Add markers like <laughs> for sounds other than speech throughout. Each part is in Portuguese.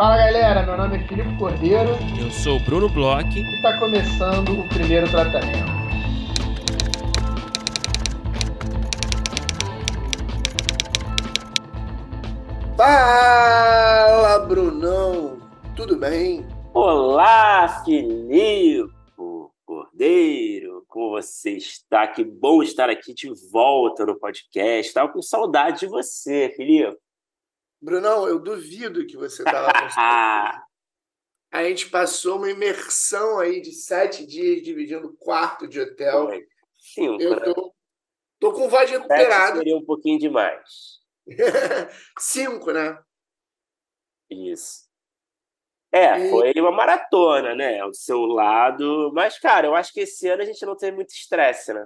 Fala galera, meu nome é Filipe Cordeiro. Eu sou o Bruno Bloch. E está começando o primeiro tratamento. Fala, Brunão! Tudo bem? Olá, Filipe Cordeiro! Como você está? Que bom estar aqui de volta no podcast. Estava com saudade de você, Filipe. Brunão, eu duvido que você estava saudade. <laughs> A gente passou uma imersão aí de sete dias dividindo quarto de hotel. Sim, eu tô, tô com voz recuperada. Seria um pouquinho demais. <laughs> Cinco, né? Isso. É, e... foi uma maratona, né? Ao seu lado. Mas, cara, eu acho que esse ano a gente não teve muito estresse, né?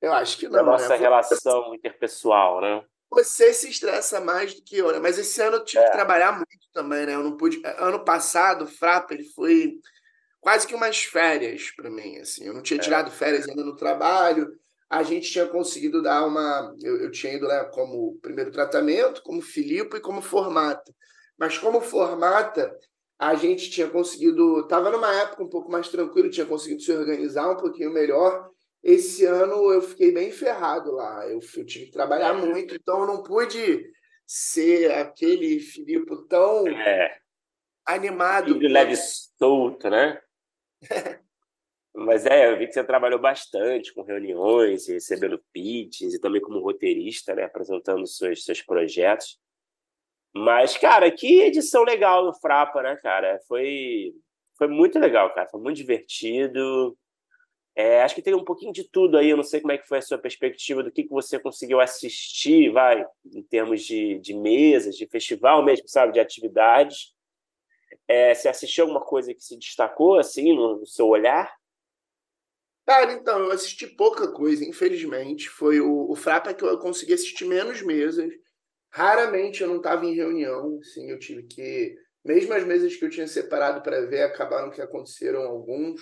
Eu acho que não. A nossa né? relação interpessoal, né? Você se estressa mais do que eu, né? Mas esse ano eu tive é. que trabalhar muito também, né? Eu não pude. Ano passado, o Frapa, ele foi quase que umas férias para mim, assim. Eu não tinha é. tirado férias ainda no trabalho a gente tinha conseguido dar uma. Eu, eu tinha ido né, como primeiro tratamento, como Filipe e como formata. Mas como formata, a gente tinha conseguido. Estava numa época um pouco mais tranquilo, tinha conseguido se organizar um pouquinho melhor. Esse ano eu fiquei bem ferrado lá. Eu, eu tive que trabalhar muito, então eu não pude ser aquele Filipe tão é. animado. Filho leve solto, né? <laughs> Mas é, eu vi que você trabalhou bastante com reuniões, recebendo pitches e também como roteirista, né, apresentando seus, seus projetos. Mas, cara, que edição legal do Frapa, né, cara? Foi, foi muito legal, cara. Foi muito divertido. É, acho que tem um pouquinho de tudo aí. Eu não sei como é que foi a sua perspectiva do que, que você conseguiu assistir, vai, em termos de, de mesas, de festival mesmo, sabe, de atividades. É, você assistiu alguma coisa que se destacou, assim, no, no seu olhar? Cara, então, eu assisti pouca coisa, infelizmente. Foi o, o Frapa que eu consegui assistir menos mesas. Raramente eu não estava em reunião, assim, eu tive que. Mesmo as mesas que eu tinha separado para ver, acabaram que aconteceram alguns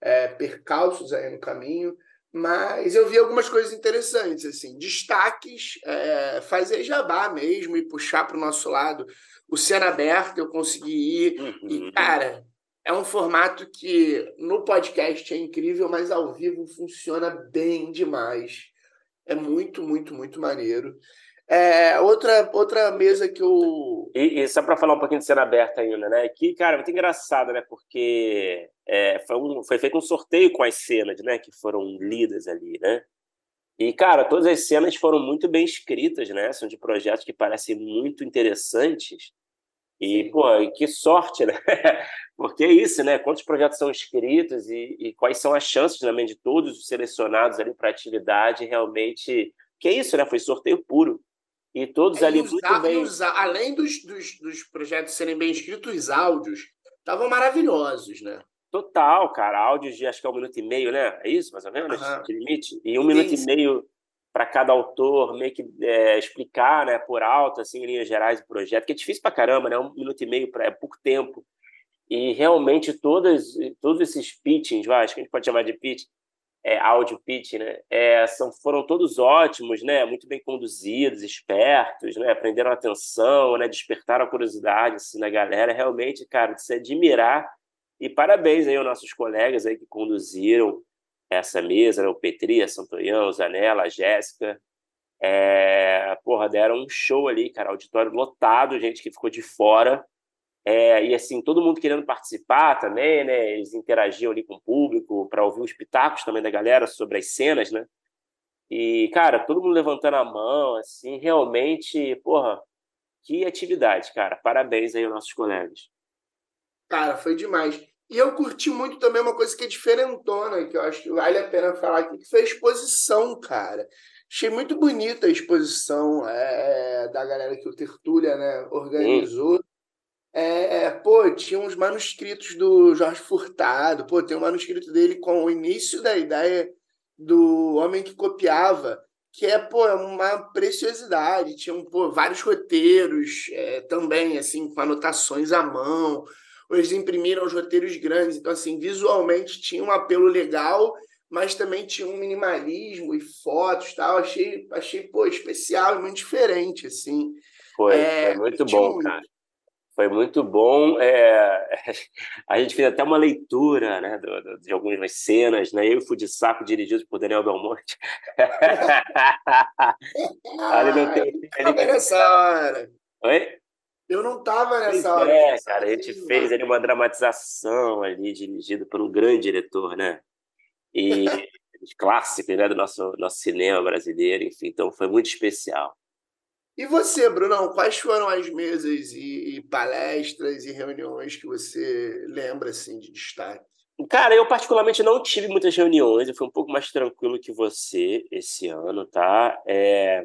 é, percalços aí no caminho. Mas eu vi algumas coisas interessantes, assim, destaques, é, fazer jabá mesmo e puxar para o nosso lado. O Cena Aberta eu consegui ir. Uhum. E, cara, é um formato que no podcast é incrível, mas ao vivo funciona bem demais. É muito, muito, muito maneiro. É, outra, outra mesa que eu. E, e só para falar um pouquinho de cena aberta ainda, né? Que, cara, é muito engraçado, né? Porque é, foi, um, foi feito um sorteio com as cenas, né? Que foram lidas ali, né? E, cara, todas as cenas foram muito bem escritas, né? São de projetos que parecem muito interessantes. E, Sim. pô, que sorte, né? <laughs> Porque é isso, né? Quantos projetos são inscritos e, e quais são as chances também de todos os selecionados ali para atividade realmente. Que é isso, né? Foi sorteio puro. E todos é, ali usar, muito bem. Usar, além dos, dos, dos projetos serem bem escritos, os áudios estavam maravilhosos, né? Total, cara. Áudios de acho que é um minuto e meio, né? É isso, mais ou menos? Uhum. De limite? E um sim, minuto e meio para cada autor meio que é, explicar, né, por alto, assim, em linhas gerais, o projeto, que é difícil para caramba, né? Um minuto e meio pra, é pouco tempo. E realmente todas, todos esses pitchings, vai, acho que a gente pode chamar de pitch, é, áudio pitch, né? É, são, foram todos ótimos, né? Muito bem conduzidos, espertos, né? Aprenderam atenção, né? Despertaram a curiosidade assim, na galera. Realmente, cara, de se admirar. E parabéns aí aos nossos colegas aí que conduziram essa mesa, né? o Petri, a Santoyão, o Zanella, a Jéssica. É, porra, deram um show ali, cara, auditório lotado, gente que ficou de fora. É, e assim, todo mundo querendo participar também, né? Eles interagiam ali com o público para ouvir os pitacos também da galera sobre as cenas, né? E, cara, todo mundo levantando a mão, assim, realmente, porra, que atividade, cara. Parabéns aí aos nossos colegas. Cara, foi demais. E eu curti muito também uma coisa que é diferentona, que eu acho que vale a pena falar aqui, que foi a exposição, cara. Achei muito bonita a exposição é, da galera que o Tertúlia né, organizou. É, é, pô, tinha uns manuscritos do Jorge Furtado, pô, tem um manuscrito dele com o início da ideia do homem que copiava, que é, pô, é uma preciosidade. Tinham, pô, vários roteiros é, também, assim, com anotações à mão eles imprimiram os roteiros grandes. Então, assim, visualmente tinha um apelo legal, mas também tinha um minimalismo e fotos tal. Achei, achei pô, especial e muito diferente, assim. Foi, é, foi muito bom, muito. cara. Foi muito bom. É... <laughs> A gente fez até uma leitura né, de algumas cenas, né? Eu fui de saco dirigido por Daniel Belmonte. <laughs> Ali não tem. Ele... nessa hora. Oi? Eu não estava nessa pois hora. É, cara, a gente fez ali uma dramatização ali, dirigido por um grande diretor, né? E <laughs> clássicos né, do nosso, nosso cinema brasileiro, enfim, então foi muito especial. E você, Brunão, quais foram as mesas e, e, palestras e reuniões que você lembra assim de destaque? Cara, eu particularmente não tive muitas reuniões, eu fui um pouco mais tranquilo que você esse ano, tá? É...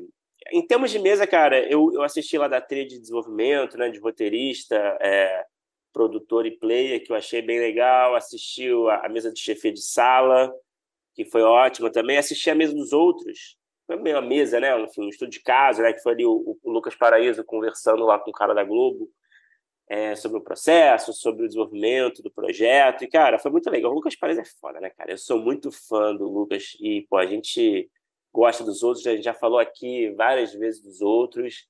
Em termos de mesa, cara, eu, eu assisti lá da trilha de desenvolvimento, né, de roteirista, é, produtor e player, que eu achei bem legal, assisti a, a mesa de chefia de sala, que foi ótima também, assisti a mesa dos outros, uma mesa, né? Enfim, um estudo de caso, né? Que foi ali o, o Lucas Paraíso conversando lá com o cara da Globo é, sobre o processo, sobre o desenvolvimento do projeto. E, cara, foi muito legal. O Lucas Paraíso é foda, né, cara? Eu sou muito fã do Lucas e, pô, a gente gosta dos outros, a gente já falou aqui várias vezes dos outros.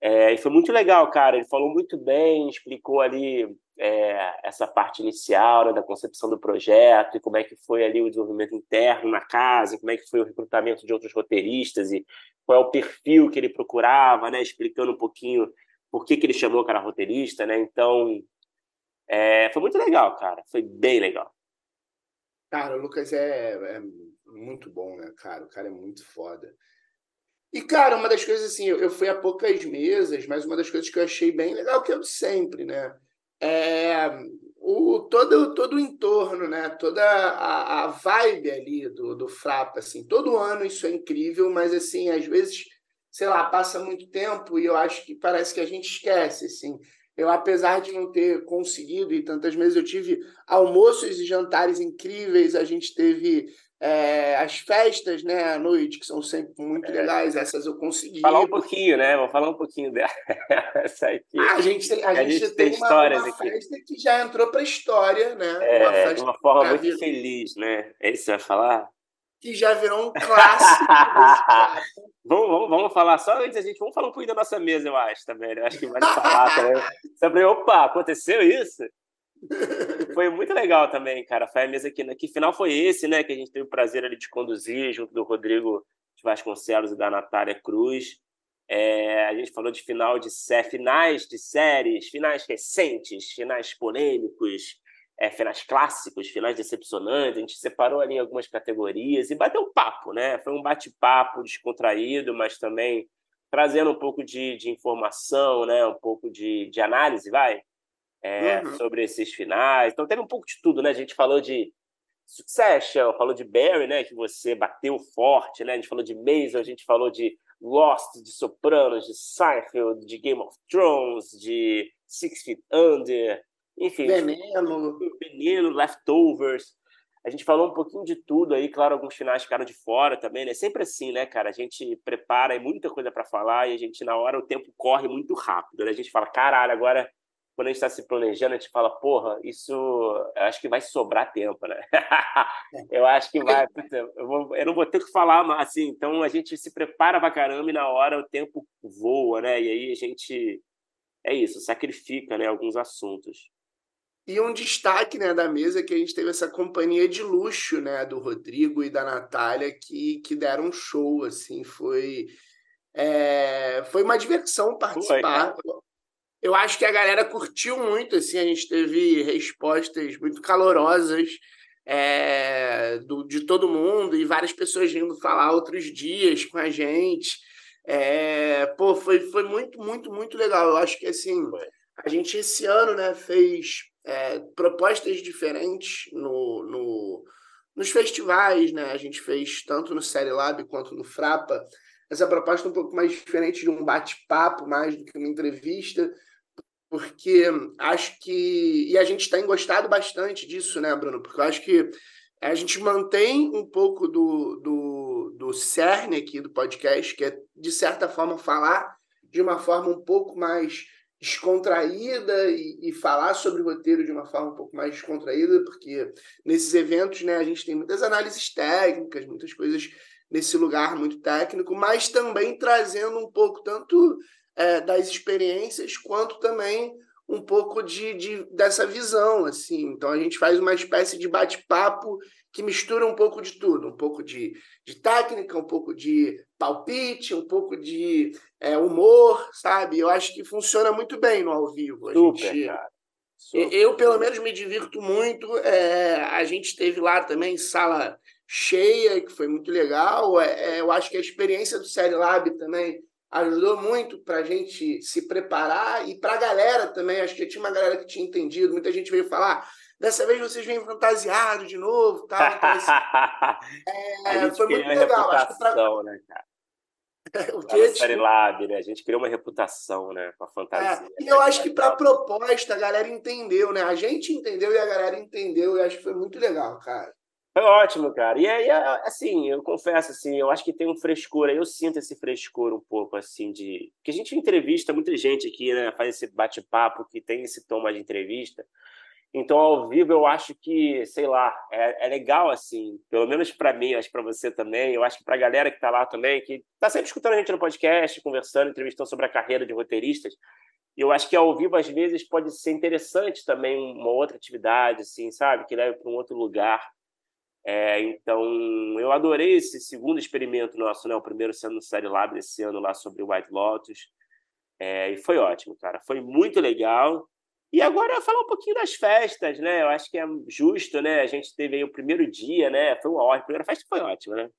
É, e foi muito legal, cara. Ele falou muito bem, explicou ali é, essa parte inicial né, da concepção do projeto e como é que foi ali o desenvolvimento interno na casa, como é que foi o recrutamento de outros roteiristas e qual é o perfil que ele procurava, né, explicando um pouquinho por que, que ele chamou o cara roteirista, né? Então, é, foi muito legal, cara. Foi bem legal. Cara, o Lucas é, é muito bom, né, cara? O cara é muito foda. E, cara, uma das coisas assim, eu fui a poucas mesas, mas uma das coisas que eu achei bem legal, que é o de sempre, né? É, o, todo, todo o entorno, né? toda a, a vibe ali do, do Frapa. Assim. Todo ano isso é incrível, mas assim, às vezes, sei lá, passa muito tempo e eu acho que parece que a gente esquece. Assim. Eu, apesar de não ter conseguido, e tantas vezes eu tive almoços e jantares incríveis, a gente teve é, as festas, né, à noite, que são sempre muito é. legais, essas eu consegui. Falar um pouquinho, né? Vou falar um pouquinho dela. <laughs> Essa aqui. Ah, a gente tem, a, a gente, gente tem, tem uma, uma festa que já entrou para a história, né? É, uma festa de uma forma muito vir... feliz, né? É isso que você vai falar? Que já virou um clássico. <laughs> vamos, vamos, vamos falar só antes a gente, vamos falar um pouquinho da nossa mesa, eu acho, também. Né? Eu acho que vale falar também. <laughs> Sobre, opa, aconteceu isso? Foi muito legal também, cara. Foi a mesa que, que final foi esse, né? Que a gente teve o prazer ali de conduzir junto do Rodrigo de Vasconcelos e da Natália Cruz. É, a gente falou de final de sé, finais de séries, finais recentes, finais polêmicos, é, finais clássicos, finais decepcionantes. A gente separou ali algumas categorias e bateu um papo, né? Foi um bate-papo descontraído, mas também trazendo um pouco de, de informação, né? Um pouco de, de análise, vai é, uhum. sobre esses finais. Então teve um pouco de tudo, né? A gente falou de Succession, falou de Barry, né? Que você bateu forte, né? A gente falou de Mason, a gente falou de Lost, de Sopranos, de Seinfeld, de Game of Thrones, de Six Feet Under, enfim. Veneno. Veneno, Leftovers. A gente falou um pouquinho de tudo aí, claro, alguns finais ficaram de fora também, né? Sempre assim, né, cara? A gente prepara e muita coisa para falar e a gente, na hora, o tempo corre muito rápido, né? A gente fala, caralho, agora quando a gente está se planejando, a gente fala, porra, isso eu acho que vai sobrar tempo, né? <laughs> eu acho que vai. Eu, vou, eu, não vou ter que falar assim. Então a gente se prepara pra caramba e na hora o tempo voa, né? E aí a gente. É isso, sacrifica né, alguns assuntos. E um destaque né, da mesa é que a gente teve essa companhia de luxo né, do Rodrigo e da Natália que, que deram um show, assim, foi, é, foi uma diversão participar. Foi, eu acho que a galera curtiu muito, assim, a gente teve respostas muito calorosas é, do, de todo mundo e várias pessoas vindo falar outros dias com a gente. É, pô, foi, foi muito, muito, muito legal. Eu acho que, assim, a gente esse ano, né, fez é, propostas diferentes no, no, nos festivais, né? A gente fez tanto no Série Lab quanto no Frapa. Essa proposta é um pouco mais diferente de um bate-papo, mais do que uma entrevista porque acho que. E a gente tem gostado bastante disso, né, Bruno? Porque eu acho que a gente mantém um pouco do, do, do cerne aqui do podcast, que é, de certa forma, falar de uma forma um pouco mais descontraída e, e, falar sobre o roteiro de uma forma um pouco mais descontraída, porque nesses eventos né, a gente tem muitas análises técnicas, muitas coisas nesse lugar muito técnico, mas também trazendo um pouco tanto é, das experiências, quanto também um pouco de, de, dessa visão, assim. Então a gente faz uma espécie de bate-papo que mistura um pouco de tudo, um pouco de, de técnica, um pouco de palpite, um pouco de é, humor, sabe? Eu acho que funciona muito bem no ao vivo. A Super, gente, cara. Super. Eu, pelo menos, me divirto muito. É, a gente teve lá também sala cheia, que foi muito legal. É, é eu acho que a experiência do Série Lab também ajudou muito para a gente se preparar e para a galera também. Acho que tinha uma galera que tinha entendido. Muita gente veio falar. Dessa vez vocês vêm fantasiado de novo, tal. Então, assim, <laughs> é, foi muito legal. Acho que pra... né, cara? <laughs> o que série Lab, né? A gente criou uma reputação, né, com a fantasia. É, e eu acho que para a proposta a galera entendeu, né? A gente entendeu e a galera entendeu. E acho que foi muito legal, cara. Foi ótimo, cara. E aí, assim, eu confesso, assim, eu acho que tem um frescor, eu sinto esse frescor um pouco, assim, de... Porque a gente entrevista muita gente aqui, né, faz esse bate-papo que tem esse tom de entrevista. Então, ao vivo, eu acho que, sei lá, é, é legal, assim, pelo menos para mim, acho para você também, eu acho que para a galera que está lá também, que está sempre escutando a gente no podcast, conversando, entrevistando sobre a carreira de roteiristas, eu acho que ao vivo, às vezes, pode ser interessante também uma outra atividade, assim, sabe, que leve para um outro lugar. É, então, eu adorei esse segundo experimento nosso, né? O primeiro sendo no Série Lab esse ano lá sobre o White Lotus. É, e foi ótimo, cara. Foi muito legal. E agora falar um pouquinho das festas, né? Eu acho que é justo, né? A gente teve aí o primeiro dia, né? Foi uma ótima. A primeira festa foi ótima, né?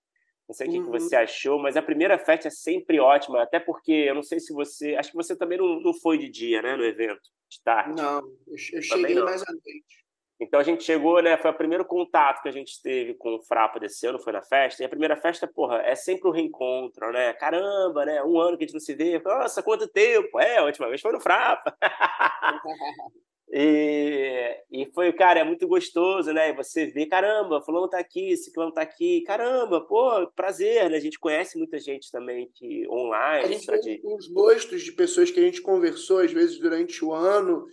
Não sei o que, uhum. que você achou, mas a primeira festa é sempre ótima, até porque eu não sei se você. Acho que você também não, não foi de dia, né? No evento, de tarde. Não, eu, eu cheguei não. mais à noite. Então a gente chegou, né? Foi o primeiro contato que a gente teve com o Frapa desse ano, foi na festa. E a primeira festa, porra, é sempre o um reencontro, né? Caramba, né? Um ano que a gente não se vê. Nossa, quanto tempo! É, a última vez foi no Frapa. <laughs> e, e foi, cara, é muito gostoso, né? E você vê, caramba, fulano tá aqui, ciclano tá aqui. Caramba, pô, prazer, né? A gente conhece muita gente também que online. A gente tem uns gostos de pessoas que a gente conversou, às vezes, durante o ano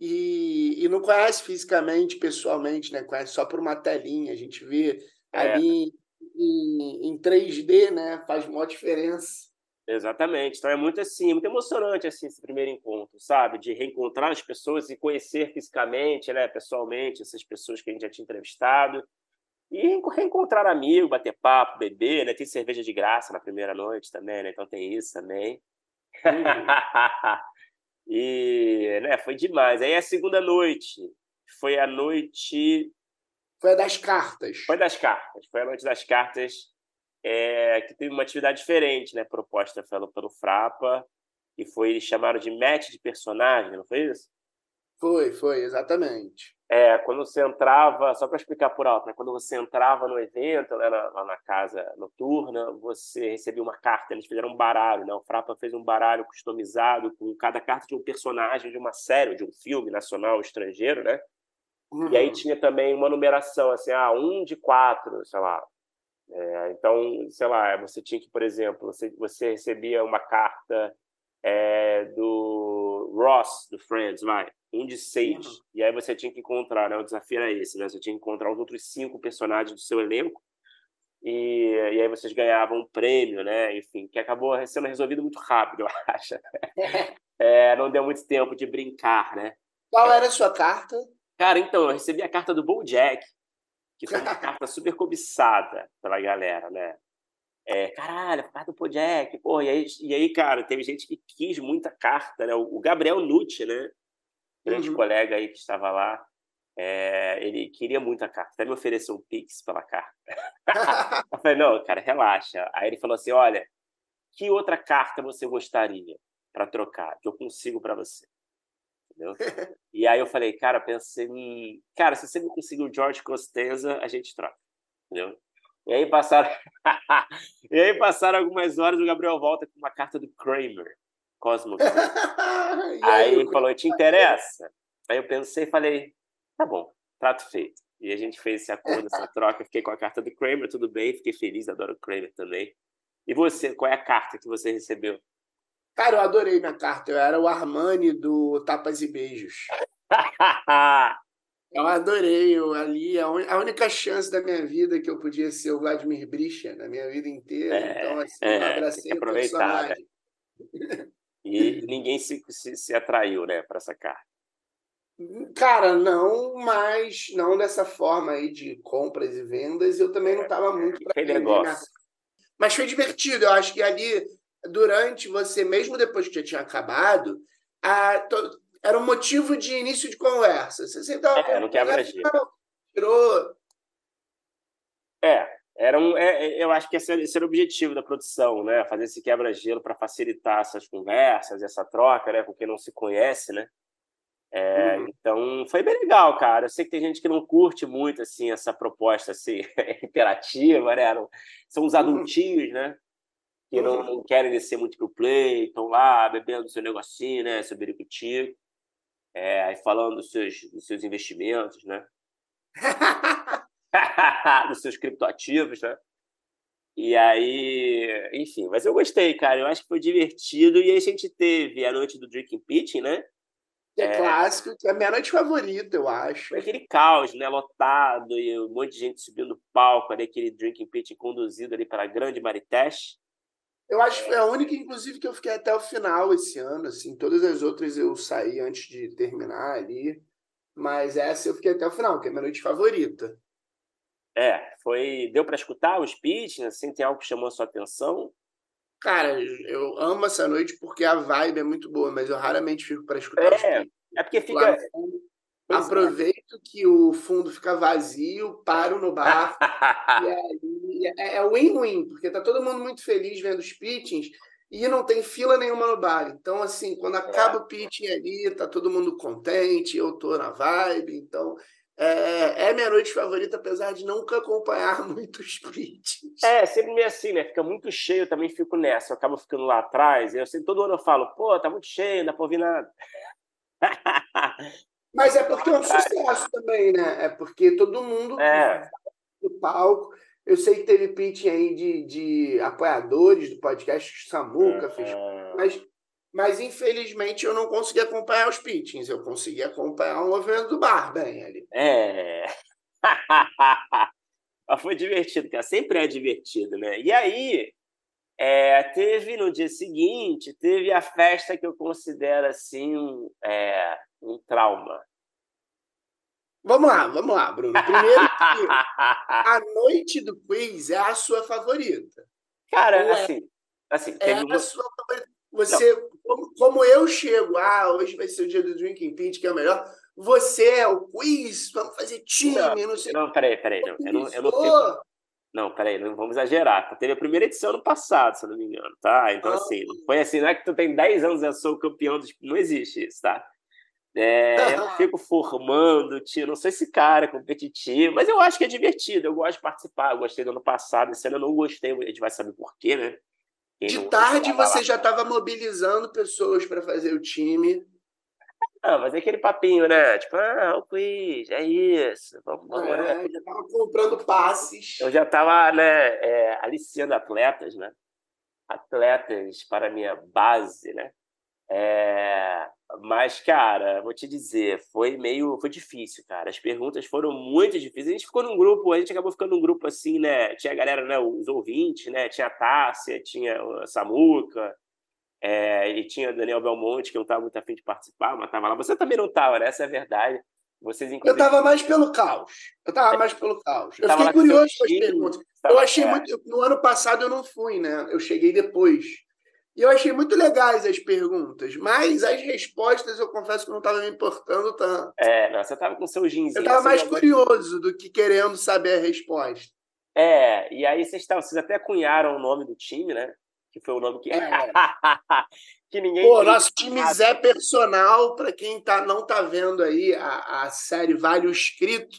e, e não conhece fisicamente, pessoalmente, né? Conhece só por uma telinha. A gente vê é. ali em, em 3D, né? Faz uma diferença. Exatamente. Então é muito assim, muito emocionante assim esse primeiro encontro, sabe? De reencontrar as pessoas e conhecer fisicamente, né, pessoalmente, essas pessoas que a gente já tinha entrevistado. E reencontrar amigo, bater papo, beber, né? Tem cerveja de graça na primeira noite também, né? Então tem isso também. Uhum. <laughs> E né, foi demais. Aí a segunda noite foi a noite. Foi a das cartas. Foi das cartas. Foi a noite das cartas é, que teve uma atividade diferente, né? Proposta pelo, pelo Frapa. E foi, eles chamaram de match de personagem, não foi isso? Foi, foi, exatamente. É, quando você entrava, só para explicar por alto, né? quando você entrava no evento, né, na, na casa noturna, você recebia uma carta, eles fizeram um baralho, né? O Frapa fez um baralho customizado com cada carta de um personagem de uma série, de um filme nacional ou estrangeiro, né? Uhum. E aí uhum. tinha também uma numeração, assim, ah, um de quatro, sei lá. É, então, sei lá, você tinha que, por exemplo, você, você recebia uma carta é, do Ross, do Friends, vai um de seis. Uhum. E aí você tinha que encontrar, né? O desafio era esse, né? Você tinha que encontrar os outros cinco personagens do seu elenco. E, e aí vocês ganhavam um prêmio, né? Enfim, que acabou sendo resolvido muito rápido, <laughs> eu acho. <laughs> É, não deu muito tempo de brincar, né? Qual era a sua carta? Cara, então, eu recebi a carta do Jack que foi uma <laughs> carta super cobiçada pela galera, né? É, caralho, a carta do Bojack, pô, e aí, e aí, cara, teve gente que quis muita carta, né? O Gabriel Nucci, né? grande uhum. colega aí que estava lá, é, ele queria muito a carta, até me ofereceu um pix pela carta. <laughs> eu falei, não, cara, relaxa. Aí ele falou assim, olha, que outra carta você gostaria para trocar, que eu consigo para você? Entendeu? <laughs> e aí eu falei, cara, pensei, em... cara, se você me conseguir o George Costanza, a gente troca, entendeu? E aí passaram, <laughs> e aí passaram algumas horas, o Gabriel volta com uma carta do Kramer. Cosmo. <laughs> aí, aí ele falou, te interessa? Aí eu pensei e falei, tá bom, trato feito. E a gente fez esse acordo, essa <laughs> troca. Fiquei com a carta do Kramer, tudo bem, fiquei feliz, adoro o Kramer também. E você, qual é a carta que você recebeu? Cara, eu adorei minha carta. Eu era o Armani do Tapas e Beijos. Eu adorei. Eu, ali, a, un... a, única chance da minha vida que eu podia ser o Vladimir Brisha na minha vida inteira. É, então, assim, é, eu abracei personagem. Né? E ninguém se, se, se atraiu, né, para essa carta. Cara, não, mas não dessa forma aí de compras e vendas. Eu também não estava muito para negócio. Mas foi divertido. Eu acho que ali, durante você, mesmo depois que já tinha acabado, a, to, era um motivo de início de conversa. Você sentava é, não quebra tirou. É, era um, é, é, eu acho que esse, esse era o objetivo da produção, né? Fazer esse quebra-gelo para facilitar essas conversas, essa troca, né? Com quem não se conhece, né? É, uhum. Então foi bem legal, cara. Eu sei que tem gente que não curte muito assim essa proposta assim <laughs> interativa, né? Não, são os uhum. adultinhos, né? Que não, não, querem descer muito pro play, estão lá bebendo seu negocinho, né? Seu biricutico, é, aí falando dos seus, dos seus investimentos, né? <laughs> <laughs> dos seus criptoativos, né? E aí, enfim, mas eu gostei, cara. Eu acho que foi divertido. E aí a gente teve a noite do Drinking Pitching, né? Que é, é clássico, que é a minha noite favorita, eu acho. Foi aquele caos, né? Lotado, e um monte de gente subindo no palco, ali, aquele Drinking Pitching conduzido ali para a grande Maritesh. Eu acho que foi a única, inclusive, que eu fiquei até o final esse ano. Assim, todas as outras eu saí antes de terminar ali. Mas essa eu fiquei até o final, que é a minha noite favorita. É, foi. Deu para escutar os pitches, assim, tem algo que chamou a sua atenção? Cara, eu amo essa noite porque a vibe é muito boa, mas eu raramente fico para escutar é, É porque fica. É. Aproveito é. que o fundo fica vazio, paro no bar. <laughs> e aí é win-win, é porque tá todo mundo muito feliz vendo os pitchings e não tem fila nenhuma no bar. Então, assim, quando acaba é. o pitching ali, tá todo mundo contente, eu tô na vibe. Então, é, é minha noite favorita, apesar de nunca acompanhar <laughs> muitos pitches. É, sempre meio assim, né? Fica muito cheio, eu também fico nessa. Eu acabo ficando lá atrás. Eu sempre, todo ano eu falo, pô, tá muito cheio, não dá pra ouvir nada. <laughs> Mas é porque é um sucesso também, né? É porque todo mundo é. no palco. Eu sei que teve pitching aí de, de apoiadores do podcast, Samuca é. fez. Mas mas infelizmente eu não consegui acompanhar os pitchings, eu consegui acompanhar o movimento do bar bem ali. É. <laughs> Foi divertido, cara. Sempre é divertido, né? E aí, é, teve no dia seguinte, teve a festa que eu considero assim é, um trauma. Vamos lá, vamos lá, Bruno. Primeiro, <laughs> a noite do quiz é a sua favorita. Cara, é, assim, assim, é a sua favorita. Você, como, como, eu chego, ah, hoje vai ser o dia do Drinking Pitch, que é o melhor. Você é o quiz, vamos fazer time, não, não sei. Não, peraí, peraí. Não, eu não, eu não fico... Não, peraí, não vamos exagerar. Teve a primeira edição no passado, se eu não me engano, tá? Então, ah. assim, não foi assim, não é que tu tem 10 anos e sou campeão dos. Não existe isso, tá? É, eu <laughs> fico formando, tio, não sei se cara é competitivo, mas eu acho que é divertido, eu gosto de participar. Eu gostei do ano passado, esse ano eu não gostei, a gente vai saber por quê, né? de tarde você já estava mobilizando pessoas para fazer o time. Não, mas é aquele papinho, né? Tipo, ah, o quiz, é isso. Vamos, vamos, é, né? Já estava comprando passes. Eu já estava né, é, aliciando atletas, né? Atletas para a minha base, né? É, mas, cara, vou te dizer, foi meio. Foi difícil, cara. As perguntas foram muito difíceis. A gente ficou num grupo, a gente acabou ficando num grupo assim, né? Tinha a galera, né? Os ouvintes, né? Tinha a Tássia, tinha a Samuca, é, e tinha o Daniel Belmonte, que eu não estava muito afim de participar, mas estava lá. Você também não estava, né? Essa é a verdade. Vocês, inclusive... Eu estava mais pelo caos. Eu estava mais pelo caos. Eu fiquei curioso com as perguntas. Eu achei é. muito. No ano passado eu não fui, né? Eu cheguei depois. E eu achei muito legais as perguntas, mas as respostas eu confesso que não estava me importando tanto. É, não, você estava com seu jeans. Eu estava mais curioso do que querendo saber a resposta. É, e aí vocês, tavam, vocês até cunharam o nome do time, né? Que foi o nome que. É. <laughs> que ninguém. Pô, nosso time Zé Personal, para quem tá, não tá vendo aí a, a série Vale o Escrito,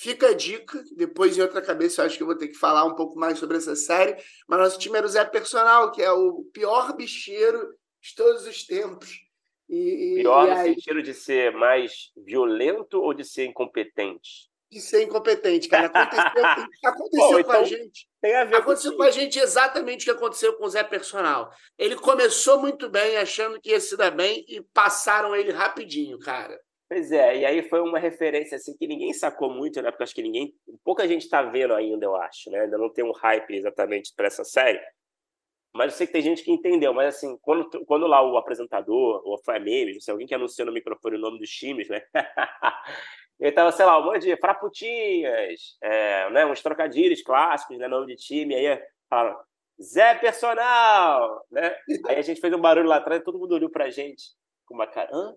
Fica a dica, depois em outra cabeça eu acho que eu vou ter que falar um pouco mais sobre essa série, mas nosso time era o Zé Personal, que é o pior bicheiro de todos os tempos. E, pior e no aí... sentido de ser mais violento ou de ser incompetente? De ser incompetente, cara. Aconteceu, <laughs> aconteceu Bom, com então a gente. Tem a ver aconteceu com, com a gente exatamente o que aconteceu com o Zé Personal. Ele começou muito bem, achando que ia se dar bem, e passaram ele rapidinho, cara. Pois é, e aí foi uma referência assim que ninguém sacou muito, né? Porque acho que ninguém, pouca gente está vendo ainda, eu acho, né? Ainda não tem um hype exatamente para essa série. Mas eu sei que tem gente que entendeu, mas assim, quando, quando lá o apresentador, ou foi a meme, se alguém que anunciou no microfone o nome dos times, né? <laughs> Ele tava, sei lá, um monte de fraputinhas, é, né, uns trocadilhos clássicos, né, nome de time, aí falaram, Zé Personal, né? Aí a gente fez um barulho lá atrás, todo mundo olhou pra gente com uma cara, hã?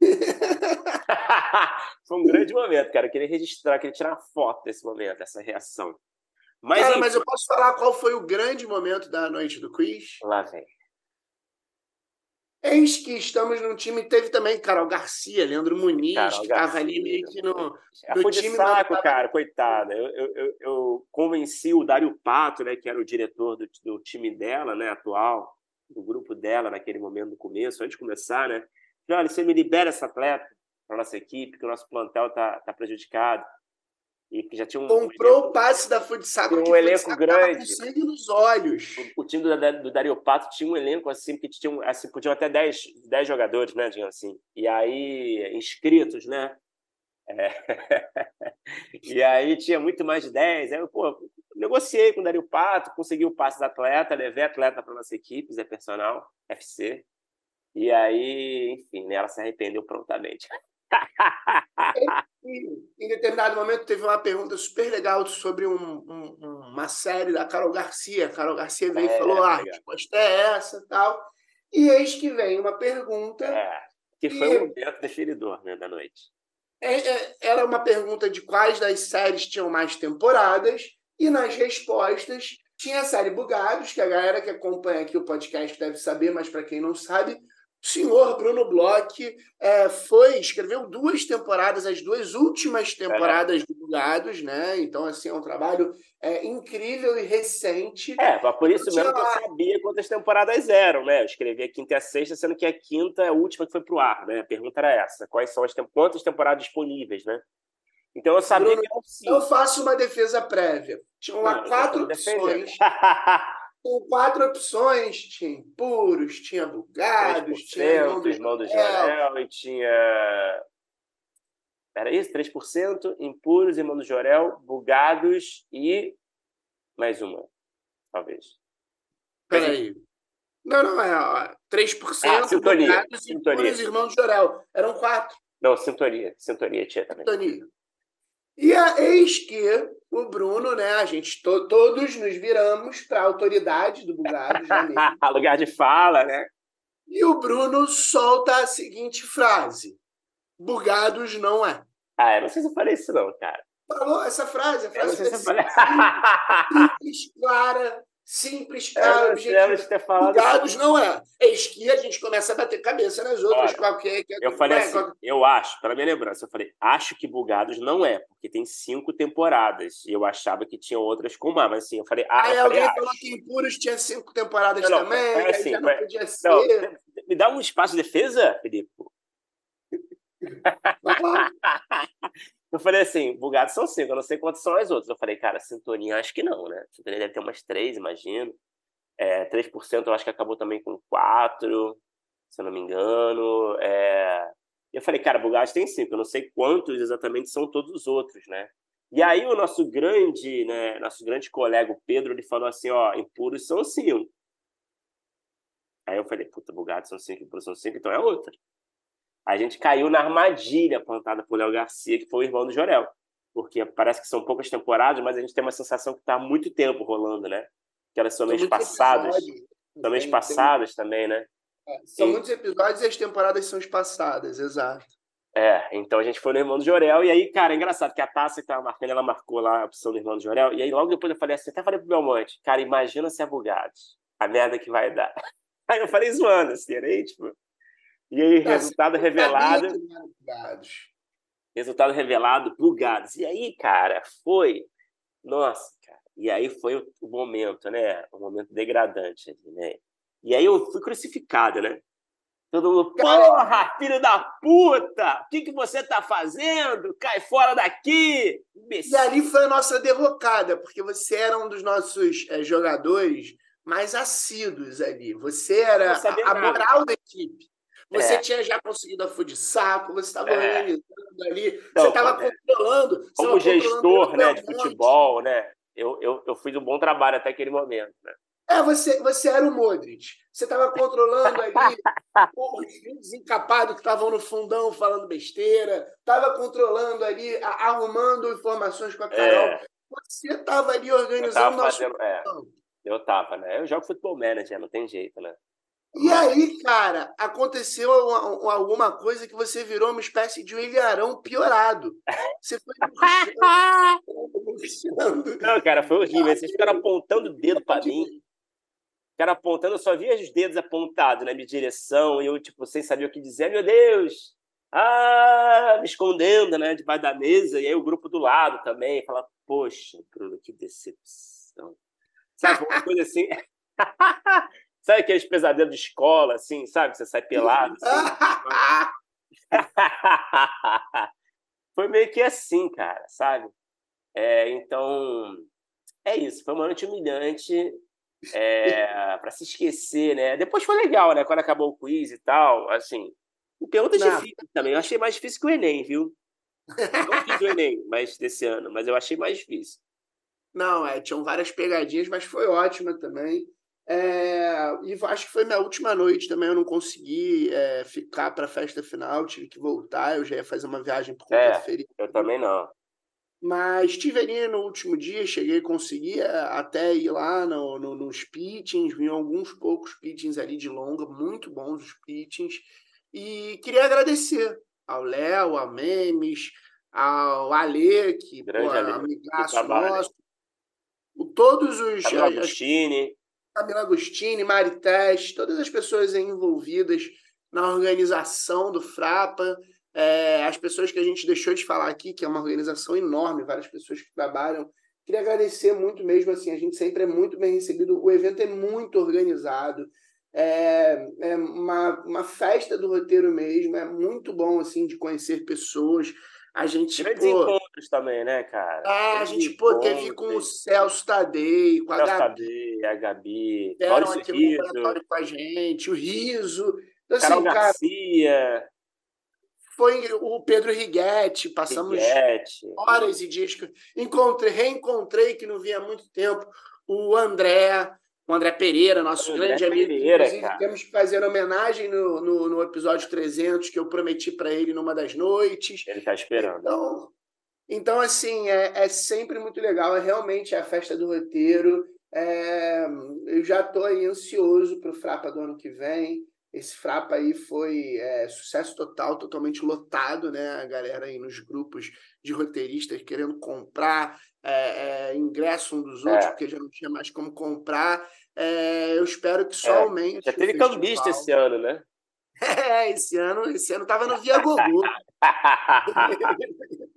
<laughs> <laughs> Foi um grande momento, cara. Eu queria registrar, queria tirar uma foto desse momento, dessa reação. Mas, cara, mas eu posso falar qual foi o grande momento da noite do quiz? Lá vem. Eis que estamos num time. Teve também Carol Garcia, Leandro Muniz, Carol que estava ali meio que no, é, no time. saco, cara, coitada. Eu, eu, eu, convenci o Dário Pato, né, que era o diretor do, do time dela, né, atual, do grupo dela naquele momento do começo, antes de começar, né? Olha, você me libera essa atleta para nossa equipe, que o nosso plantel está tá prejudicado. E que já tinha um. Comprou um o passe da Futsal, um, um elenco grande. Com sangue nos olhos. O, o time do, do Dario Pato tinha um elenco assim, que tinha, assim, podiam até 10, 10 jogadores, né, digamos assim. E aí, inscritos, né? É. <laughs> e aí tinha muito mais de 10. Aí eu, pô, negociei com o Dario Pato, consegui o passe da atleta, levei a atleta para nossa equipe, Zé Personal, FC. E aí, enfim, né, ela se arrependeu prontamente. em determinado momento teve uma pergunta super legal sobre um, um, uma série da Carol Garcia. A Carol Garcia veio é, e falou: ah, a resposta é essa tal. E eis que vem uma pergunta. É, que foi o momento definidor né, da noite. É, é, era uma pergunta de quais das séries tinham mais temporadas, e nas respostas tinha a série Bugados, que a galera que acompanha aqui o podcast deve saber, mas para quem não sabe, o senhor Bruno Bloch é, foi, escreveu duas temporadas, as duas últimas temporadas é. do Bugados, né? Então, assim, é um trabalho é, incrível e recente. É, por isso mesmo que eu sabia quantas temporadas eram, né? Eu escrevi a quinta e a sexta, sendo que a quinta é a última que foi pro ar, né? A pergunta era essa: quais são as quantas temporadas disponíveis, né? Então eu sabia Bruno, que eram cinco. Eu faço uma defesa prévia. Tinham lá Não, quatro opções. <laughs> com quatro opções. Tinha impuros, tinha bugados, tinha irmão do, irmão do Jorel e tinha. Era isso? 3%? Impuros, irmão do Jorel, bugados e. Mais uma, talvez. Peraí. Não, não, é ó, 3% ah, sintonia, bugados sintonia. impuros, irmão do Jorel. Eram quatro. Não, sintonia. Sintonia tinha também. Sintonia. E a, eis que o Bruno, né? A gente to, todos nos viramos para a autoridade do Bugados. <laughs> Lugar de fala, né? E o Bruno solta a seguinte frase: Bugados não é. Ah, eu não sei se eu falei isso, não, cara. Falou essa frase, a frase eu não sei se eu falei. simples, <laughs> clara, simples, claro, objetivo. Ter falado Bugados assim. não é. Eis que a gente começa a bater cabeça nas outras. Olha, qualquer, eu falei assim, eu acho, para minha lembrança, eu falei, acho que Bugados não é, porque tem cinco temporadas. E eu achava que tinha outras com mais, mas assim, eu falei, ah, aí eu alguém falei, falou que Impuros tinha cinco temporadas não, também, é assim, não podia ser. Não, me dá um espaço de defesa, Felipe. <laughs> Eu falei assim, bugados são cinco, eu não sei quantos são as outras. Eu falei, cara, sintonia acho que não, né? Sintonia deve ter umas três, imagino. É, 3% eu acho que acabou também com quatro, se eu não me engano. É... Eu falei, cara, bugados tem cinco, eu não sei quantos exatamente são todos os outros, né? E aí o nosso grande, né, nosso grande colega, o Pedro, ele falou assim, ó, impuros são cinco. Aí eu falei, puta, bugados são cinco, impuros são cinco, então é outra a gente caiu na armadilha plantada por Léo Garcia, que foi o irmão do Jorel. Porque parece que são poucas temporadas, mas a gente tem uma sensação que está há muito tempo rolando, né? Que elas são mês passadas. São mês passadas também, né? É, são e... muitos episódios e as temporadas são espaçadas, exato. É, então a gente foi no Irmão do Jorel, e aí, cara, é engraçado que a taça que tava marcando, ela marcou lá a opção do Irmão do Jorel, e aí logo depois eu falei assim, até falei pro Belmonte, cara, imagina se é a merda que vai dar. <laughs> Aí eu falei zoando, assim, aí, tipo, e aí, resultado revelado. Resultado revelado, bugados. E aí, cara, foi. Nossa, cara. E aí foi o momento, né? O momento degradante ali, né? E aí eu fui crucificado, né? Todo mundo, porra, filho da puta! O que, que você tá fazendo? Cai fora daqui! Imbecil. E ali foi a nossa derrocada, porque você era um dos nossos é, jogadores mais assíduos ali. Você era a, a moral da equipe. Você é. tinha já conseguido a futsal, você estava é. organizando ali, você estava controlando. Como gestor né, de futebol, né? Eu, eu, eu fiz um bom trabalho até aquele momento. Né? É, você, você era o Modric. Você estava controlando ali <laughs> os desencapados que estavam no fundão falando besteira, estava controlando ali, arrumando informações com a Carol. É. Você estava ali organizando o nosso. Fazendo, é, eu tava, né? Eu jogo futebol manager, não tem jeito, né? E aí, cara, aconteceu alguma coisa que você virou uma espécie de um ilharão piorado. Você foi <laughs> Não, cara, foi horrível. Vocês ficaram apontando o dedo para mim. Ficaram apontando, eu só via os dedos apontados na minha direção e eu, tipo, sem saber o que dizer. Meu Deus! Ah, me escondendo, né, debaixo da mesa. E aí o grupo do lado também fala, poxa, Bruno, que decepção. Sabe, uma coisa assim... <laughs> Sabe aqueles pesadelos de escola, assim, sabe? Você sai pelado. Assim. <laughs> foi meio que assim, cara, sabe? É, então, é isso. Foi uma noite humilhante é, <laughs> para se esquecer, né? Depois foi legal, né? Quando acabou o quiz e tal, assim. Perguntas Não. difíceis também. Eu achei mais difícil que o Enem, viu? Não fiz o Enem, <laughs> mas desse ano, mas eu achei mais difícil. Não, é, tinham várias pegadinhas, mas foi ótima também. É, e acho que foi minha última noite também. Eu não consegui é, ficar para a festa final, tive que voltar. Eu já ia fazer uma viagem por conta é, do feriado. Eu também não. Mas estive ali no último dia, cheguei a conseguir é, até ir lá no, no, nos pitchings, vi alguns poucos pitchings ali de longa, muito bons os pitchings. E queria agradecer ao Léo, ao Memes, ao Ale, que pô, Ale, amigaço nosso. Todos os. Agostini. Camila Agostini, Mari Teste, todas as pessoas envolvidas na organização do Frapa, é, as pessoas que a gente deixou de falar aqui, que é uma organização enorme, várias pessoas que trabalham. Queria agradecer muito mesmo, assim, a gente sempre é muito bem recebido, o evento é muito organizado, é, é uma, uma festa do roteiro mesmo, é muito bom, assim, de conhecer pessoas, a gente, Grandes pô, encontros também, né, cara? É, a gente, pô, teve com o Celso Tadei, com Celso a Gabi. Tadei, a Gabi. Deram aqui no laboratório com a gente, o Riso. Então, Carol assim, Garcia. Cara, foi o Pedro Righetti, passamos horas e dias. Encontrei, reencontrei, que não via há muito tempo, o André, o André Pereira, nosso André grande amigo. Pereira, Inclusive, temos que fazer homenagem no, no, no episódio 300, que eu prometi para ele numa das noites. Ele está esperando. Então, então assim, é, é sempre muito legal. É realmente a festa do roteiro. É, eu já estou ansioso para o Frapa do ano que vem. Esse Frapa aí foi é, sucesso total, totalmente lotado, né? A galera aí nos grupos de roteiristas querendo comprar é, é, ingresso um dos outros, é. porque já não tinha mais como comprar. É, eu espero que só aumente. Já teve cambista esse ano, né? <laughs> É, esse ano, esse ano tava no Via Gogô. <laughs>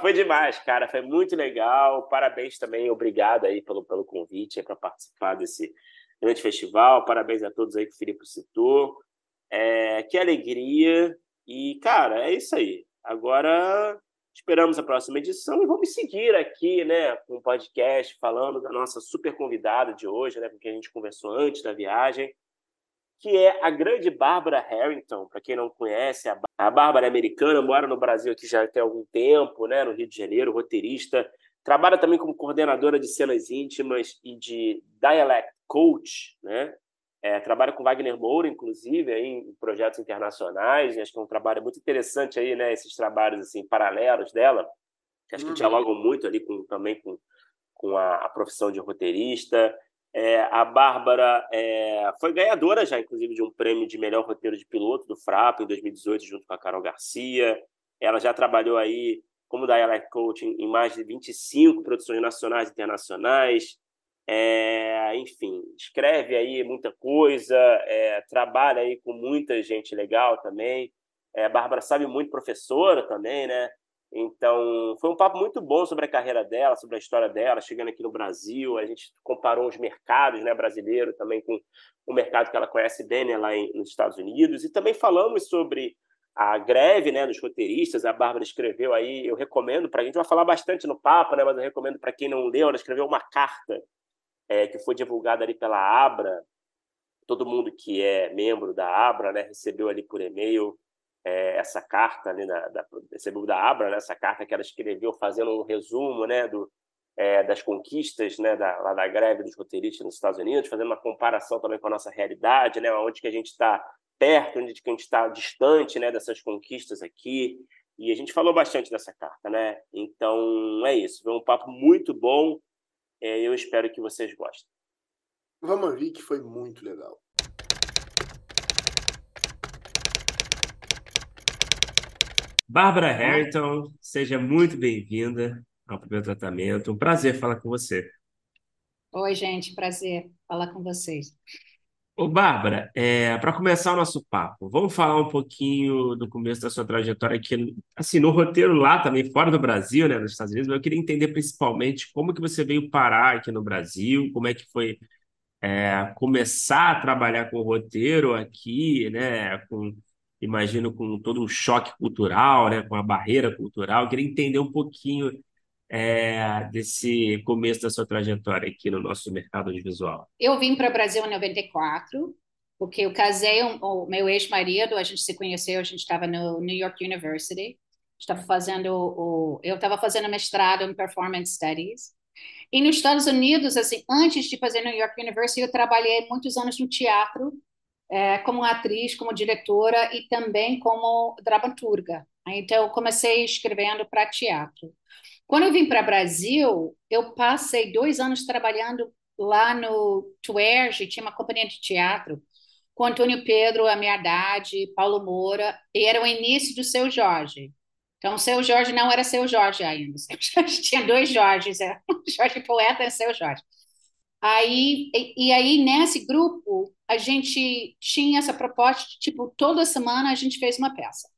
foi demais, cara. Foi muito legal. Parabéns também, obrigado aí pelo, pelo convite para participar desse grande festival. Parabéns a todos aí que o Filipe citou. É, que alegria. E, cara, é isso aí. Agora esperamos a próxima edição e vamos seguir aqui, né, com o podcast falando da nossa super convidada de hoje, né, com quem a gente conversou antes da viagem, que é a grande Bárbara Harrington. Para quem não conhece, a Bárbara é americana, mora no Brasil aqui já tem algum tempo, né, no Rio de Janeiro, roteirista, trabalha também como coordenadora de cenas íntimas e de dialect coach, né? É, trabalha com Wagner Moura, inclusive, aí, em projetos internacionais. Acho que é um trabalho muito interessante aí, né? Esses trabalhos assim paralelos dela, que acho que uhum. dialogam muito ali com, também com, com a, a profissão de roteirista. É, a Bárbara é, foi ganhadora já, inclusive, de um prêmio de melhor roteiro de piloto do FRAP em 2018, junto com a Carol Garcia. Ela já trabalhou aí como Dialect Coach em mais de 25 produções nacionais e internacionais. É, enfim, escreve aí muita coisa, é, trabalha aí com muita gente legal também. É, a Bárbara sabe muito, professora também, né? Então, foi um papo muito bom sobre a carreira dela, sobre a história dela, chegando aqui no Brasil. A gente comparou os mercados né, brasileiro também com o mercado que ela conhece bem né, lá em, nos Estados Unidos. E também falamos sobre a greve né, dos roteiristas. A Bárbara escreveu aí, eu recomendo para a gente, vai falar bastante no papo, né, mas eu recomendo para quem não leu, ela escreveu uma carta é, que foi divulgada ali pela Abra. Todo mundo que é membro da Abra né, recebeu ali por e-mail é, essa carta ali na, da, recebeu da Abra né, essa carta que ela escreveu fazendo um resumo né, do, é, das conquistas né, da, lá da greve dos roteiristas nos Estados Unidos, fazendo uma comparação também com a nossa realidade, né, onde que a gente está perto, onde que a gente está distante né, dessas conquistas aqui. E a gente falou bastante dessa carta, né? Então é isso. Foi um papo muito bom. É, eu espero que vocês gostem. Vamos ver que foi muito legal. Bárbara Harrington, seja muito bem-vinda ao primeiro tratamento. Um prazer falar com você. Oi, gente, prazer falar com vocês. Ô, Bárbara, é, para começar o nosso papo, vamos falar um pouquinho do começo da sua trajetória aqui, assim, no roteiro lá também, fora do Brasil, né, nos Estados Unidos, mas eu queria entender principalmente como que você veio parar aqui no Brasil, como é que foi é, começar a trabalhar com roteiro aqui, né, com, imagino com todo um choque cultural, né, com a barreira cultural, eu queria entender um pouquinho é, desse começo da sua trajetória aqui no nosso mercado audiovisual? Eu vim para o Brasil em 94, porque eu casei o meu ex-marido, a gente se conheceu, a gente estava no New York University, estava fazendo o, eu estava fazendo mestrado em Performance Studies. E nos Estados Unidos, assim, antes de fazer New York University, eu trabalhei muitos anos no teatro, é, como atriz, como diretora e também como dramaturga. Então, eu comecei escrevendo para teatro. Quando eu vim para Brasil, eu passei dois anos trabalhando lá no Tuerge, tinha uma companhia de teatro, com Antônio Pedro, a minha idade, Paulo Moura, e era o início do Seu Jorge. Então, Seu Jorge não era Seu Jorge ainda. <laughs> Jorge tinha dois Jorges, era <laughs> Jorge Poeta e Seu Jorge. Aí, e, e, aí, nesse grupo, a gente tinha essa proposta, tipo, toda semana a gente fez uma peça.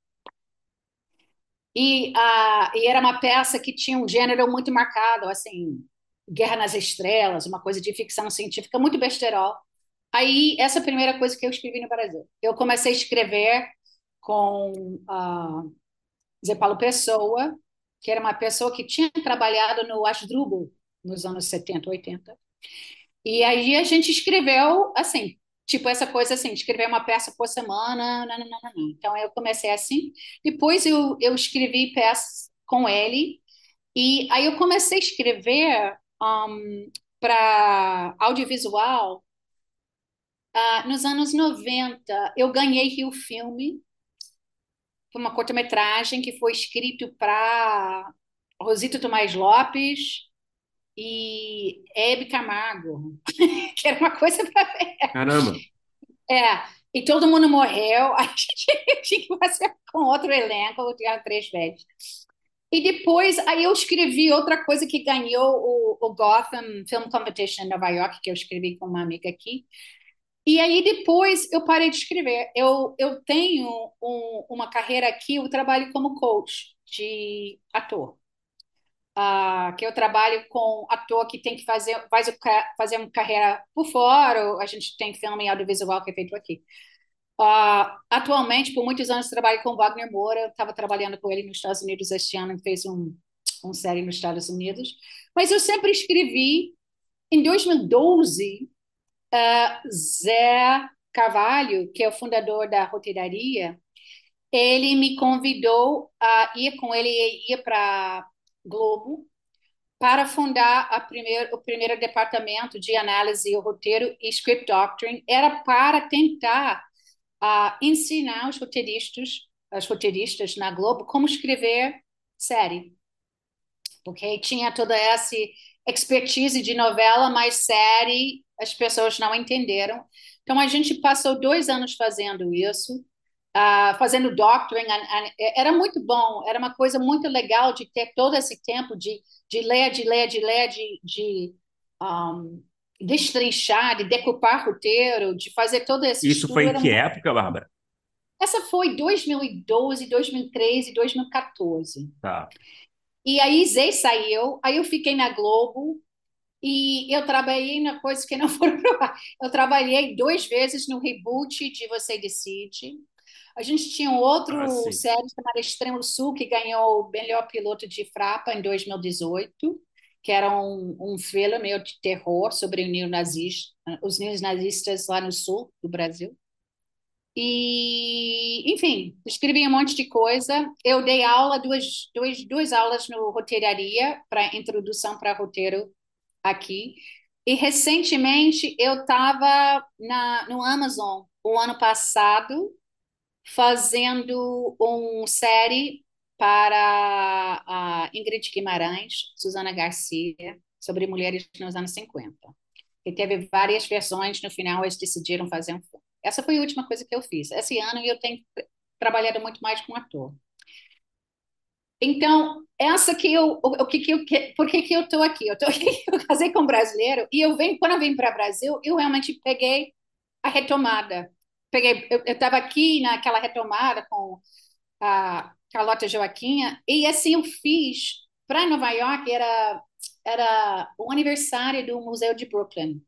E, a, e era uma peça que tinha um gênero muito marcado, assim, Guerra nas Estrelas, uma coisa de ficção científica muito besterol. Aí, essa é a primeira coisa que eu escrevi no Brasil. Eu comecei a escrever com uh, Zé Paulo Pessoa, que era uma pessoa que tinha trabalhado no Asdrubal nos anos 70, 80. E aí a gente escreveu, assim, Tipo, essa coisa assim, escrever uma peça por semana. Então, eu comecei assim. Depois, eu, eu escrevi peças com ele. E aí, eu comecei a escrever um, para audiovisual uh, nos anos 90. Eu ganhei Rio Filme. Uma curta-metragem que foi escrito para Rosita Tomás Lopes e Hebe Camargo, <laughs> que era uma coisa para ver. Caramba! É, e todo mundo morreu, <laughs> a gente tinha que fazer com outro elenco, tinha três vezes. E depois, aí eu escrevi outra coisa que ganhou o, o Gotham Film Competition em Nova York, que eu escrevi com uma amiga aqui. E aí depois eu parei de escrever. Eu, eu tenho um, uma carreira aqui, eu trabalho como coach de ator uh, que eu trabalho com ator que tem que fazer, faz o, fazer uma carreira por fora, a gente tem filme audiovisual que é feito aqui. Uh, atualmente, por muitos anos, trabalho com Wagner Moura, estava trabalhando com ele nos Estados Unidos este ano, fez um, um série nos Estados Unidos, mas eu sempre escrevi. Em 2012, uh, Zé Carvalho, que é o fundador da roteiraria, ele me convidou a ir com ele, ir para Globo para fundar primeir, o primeiro departamento de análise e roteiro e script doctoring. Era para tentar uh, ensinar os roteiristas, as roteiristas na Globo como escrever série. Porque tinha toda essa expertise de novela, mas série as pessoas não entenderam. Então a gente passou dois anos fazendo isso uh, fazendo doctoring. era muito bom, era uma coisa muito legal de ter todo esse tempo de, de ler, de ler, de ler, de, de um, destrinchar, de decupar roteiro, de fazer todo esse Isso foi em que muito... época, Bárbara? Essa foi 2012, 2013, 2014. Tá. E aí Zé saiu, aí eu fiquei na Globo e eu trabalhei na coisa que não <laughs> foram Eu trabalhei duas vezes no reboot de Você Decide. A gente tinha um outro ah, série chamado Extremo Sul, que ganhou o melhor piloto de Frapa em 2018, que era um, um filme meio de terror sobre neonazista, os neonazistas lá no sul do Brasil. E, enfim, escrevi um monte de coisa. Eu dei aula, duas, duas, duas aulas no roteiraria para introdução para roteiro aqui. E recentemente eu estava no Amazon o ano passado fazendo uma série para a Ingrid Guimarães, Susana Garcia, sobre mulheres nos anos 50. E teve várias versões, no final eles decidiram fazer um filme. Essa foi a última coisa que eu fiz. Esse ano eu tenho trabalhado muito mais com ator. Então, essa que eu, o, que que eu, por que que eu estou aqui? Eu tô aqui, <laughs> eu casei com um brasileiro e eu venho, quando eu vim para o Brasil, eu realmente peguei a retomada. Peguei, eu estava aqui naquela retomada com a Carlota Joaquinha e assim eu fiz para Nova York era era o aniversário do Museu de Brooklyn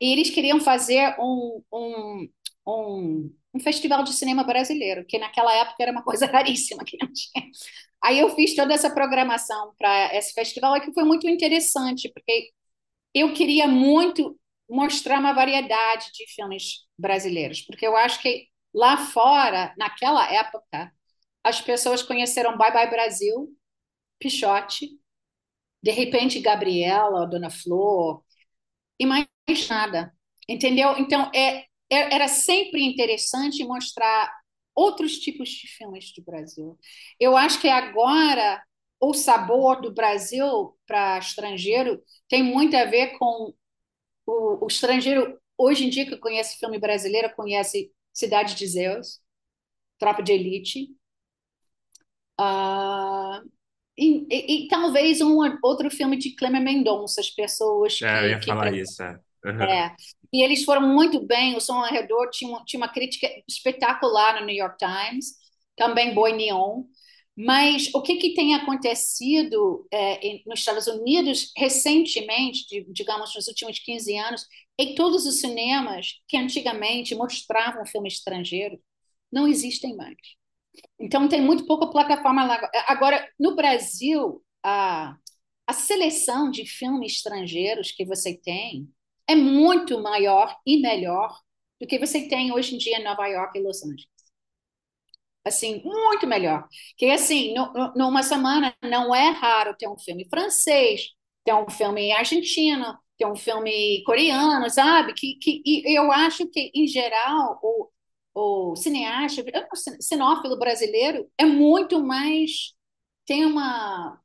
e eles queriam fazer um, um, um, um festival de cinema brasileiro, que naquela época era uma coisa <laughs> raríssima que não tinha. Aí eu fiz toda essa programação para esse festival, que foi muito interessante, porque eu queria muito mostrar uma variedade de filmes brasileiros, porque eu acho que lá fora, naquela época, as pessoas conheceram Bye Bye Brasil, Pichote, de repente Gabriela, Dona Flor, e mais nada, entendeu? Então, é, é, era sempre interessante mostrar outros tipos de filmes do Brasil. Eu acho que agora o sabor do Brasil para estrangeiro tem muito a ver com o, o, estrangeiro hoje em dia que conhece filme brasileiro conhece Cidade de Zeus, Tropa de Elite, uh, e, e, e, talvez um outro filme de Cleber Mendonça, as pessoas é, eu ia que falar isso. É. Uhum. É. E eles foram muito bem. O Som ao Redor tinha uma, tinha uma crítica espetacular no New York Times, também Boy Neon. Mas o que, que tem acontecido é, em, nos Estados Unidos recentemente, de, digamos, nos últimos 15 anos, que todos os cinemas que antigamente mostravam filme estrangeiro não existem mais. Então, tem muito pouca plataforma lá. Agora, no Brasil, a, a seleção de filmes estrangeiros que você tem é muito maior e melhor do que você tem hoje em dia em Nova York e Los Angeles. Assim, muito melhor. Que assim, no, no, numa semana não é raro ter um filme francês, ter um filme argentino, ter um filme coreano, sabe? Que, que eu acho que, em geral, o, o cineasta, o cinófilo brasileiro é muito mais tem uma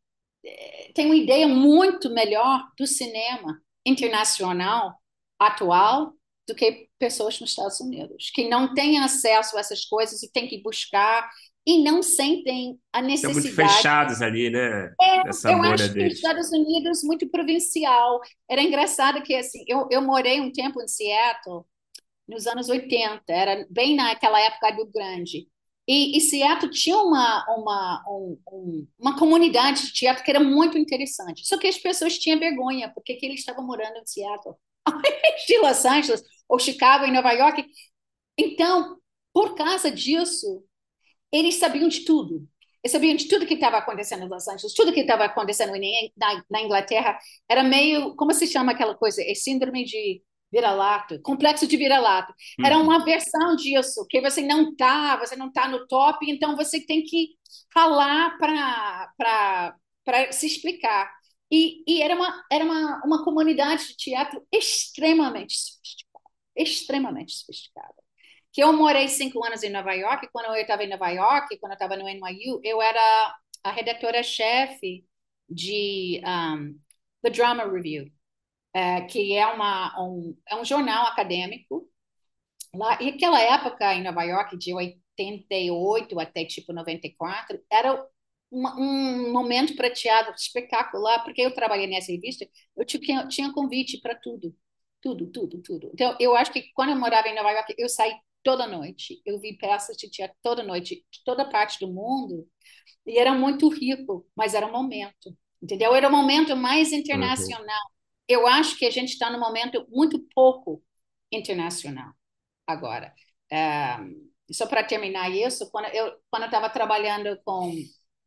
eh, tem uma ideia muito melhor do cinema internacional atual do que pessoas nos Estados Unidos, que não têm acesso a essas coisas e têm que buscar e não sentem a necessidade. Estão muito fechados ali, né? É, eu acho deles. que os Estados Unidos muito provincial. Era engraçado que assim, eu, eu morei um tempo em Seattle nos anos 80, era bem naquela época do grande. E, e Seattle tinha uma, uma, um, uma comunidade de teatro que era muito interessante. Só que as pessoas tinham vergonha, porque que eles estavam morando em Seattle, <laughs> de Los Angeles, ou Chicago, em Nova York. Então, por causa disso, eles sabiam de tudo. Eles sabiam de tudo que estava acontecendo em Los Angeles, tudo que estava acontecendo na, na Inglaterra. Era meio, como se chama aquela coisa? É síndrome de vira-lata, complexo de vira-lata. Uhum. Era uma versão disso, que você não tá, você não tá no top, então você tem que ralar para se explicar. E, e, era, uma, era uma, uma comunidade de teatro extremamente extremamente sofisticada. Que eu morei cinco anos em Nova York, quando eu estava em Nova York, quando eu estava no NYU, eu era a redatora-chefe de um, The Drama Review, é, que é, uma, um, é um jornal acadêmico. Lá, e aquela época em Nova York, de 88 até tipo 94, era uma, um momento prateado espetacular, porque eu trabalhei nessa revista, eu tinha, tinha convite para tudo, tudo, tudo, tudo. Então, eu acho que quando eu morava em Nova York, eu saí toda noite, eu vi peças de teatro toda noite, de toda parte do mundo, e era muito rico, mas era um momento, entendeu? Era um momento mais internacional. Uhum eu acho que a gente está num momento muito pouco internacional agora. É, só para terminar isso, quando eu quando estava trabalhando com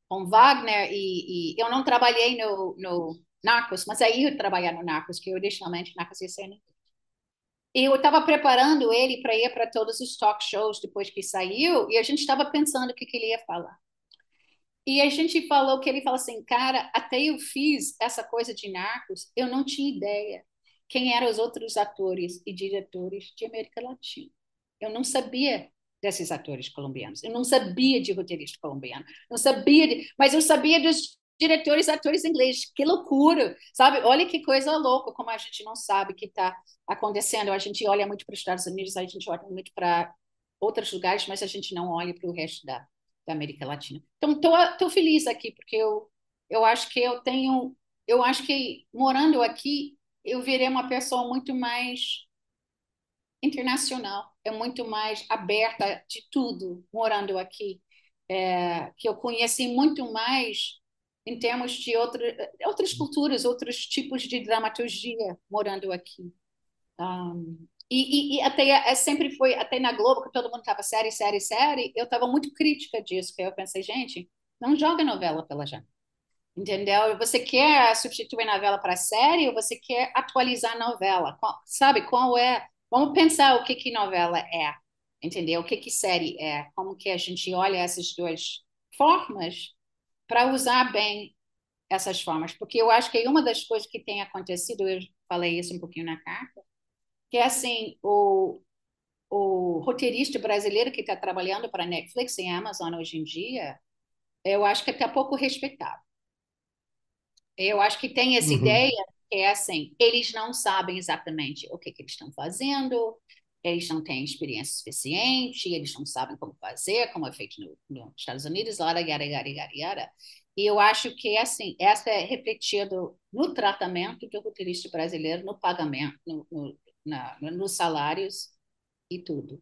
com Wagner e, e, eu não trabalhei no, no Narcos, mas aí eu trabalhei no Narcos, que originalmente Narcos ia ser eu estava preparando ele para ir para todos os talk shows depois que saiu, e a gente estava pensando o que, que ele ia falar. E a gente falou que ele falou assim, cara, até eu fiz essa coisa de Narcos, eu não tinha ideia quem eram os outros atores e diretores de América Latina. Eu não sabia desses atores colombianos. Eu não sabia de roteirista colombiano. Não sabia de, mas eu sabia dos diretores, atores ingleses. Que loucura, sabe? Olha que coisa louca, como a gente não sabe que está acontecendo. A gente olha muito para os Estados Unidos, a gente olha muito para outros lugares, mas a gente não olha para o resto da, da América Latina. Então, estou feliz aqui, porque eu, eu acho que eu tenho. Eu acho que morando aqui, eu virei uma pessoa muito mais internacional, é muito mais aberta de tudo morando aqui. É, que eu conheci muito mais em termos de outra, outras culturas, outros tipos de dramaturgia morando aqui. Um, e, e, e, até é, sempre foi, até na Globo, que todo mundo estava série, série, série, eu estava muito crítica disso, que eu pensei, gente, não joga novela pela janela. Entendeu? Você quer substituir novela para série ou você quer atualizar novela? Qual, sabe qual é? Vamos pensar o que que novela é, entendeu? O que que série é? Como que a gente olha essas duas formas para usar bem essas formas? Porque eu acho que uma das coisas que tem acontecido, eu falei isso um pouquinho na carta, que é assim, o, o roteirista brasileiro que está trabalhando para Netflix e Amazon hoje em dia, eu acho que está pouco respeitado. Eu acho que tem essa uhum. ideia que é assim, eles não sabem exatamente o que, que eles estão fazendo, eles não têm experiência suficiente, eles não sabem como fazer, como é feito no, nos Estados Unidos, yara, yara, yara, yara, yara. E eu acho que, assim, essa é refletido no tratamento do roteirista brasileiro, no pagamento, no, no, na, nos salários e tudo.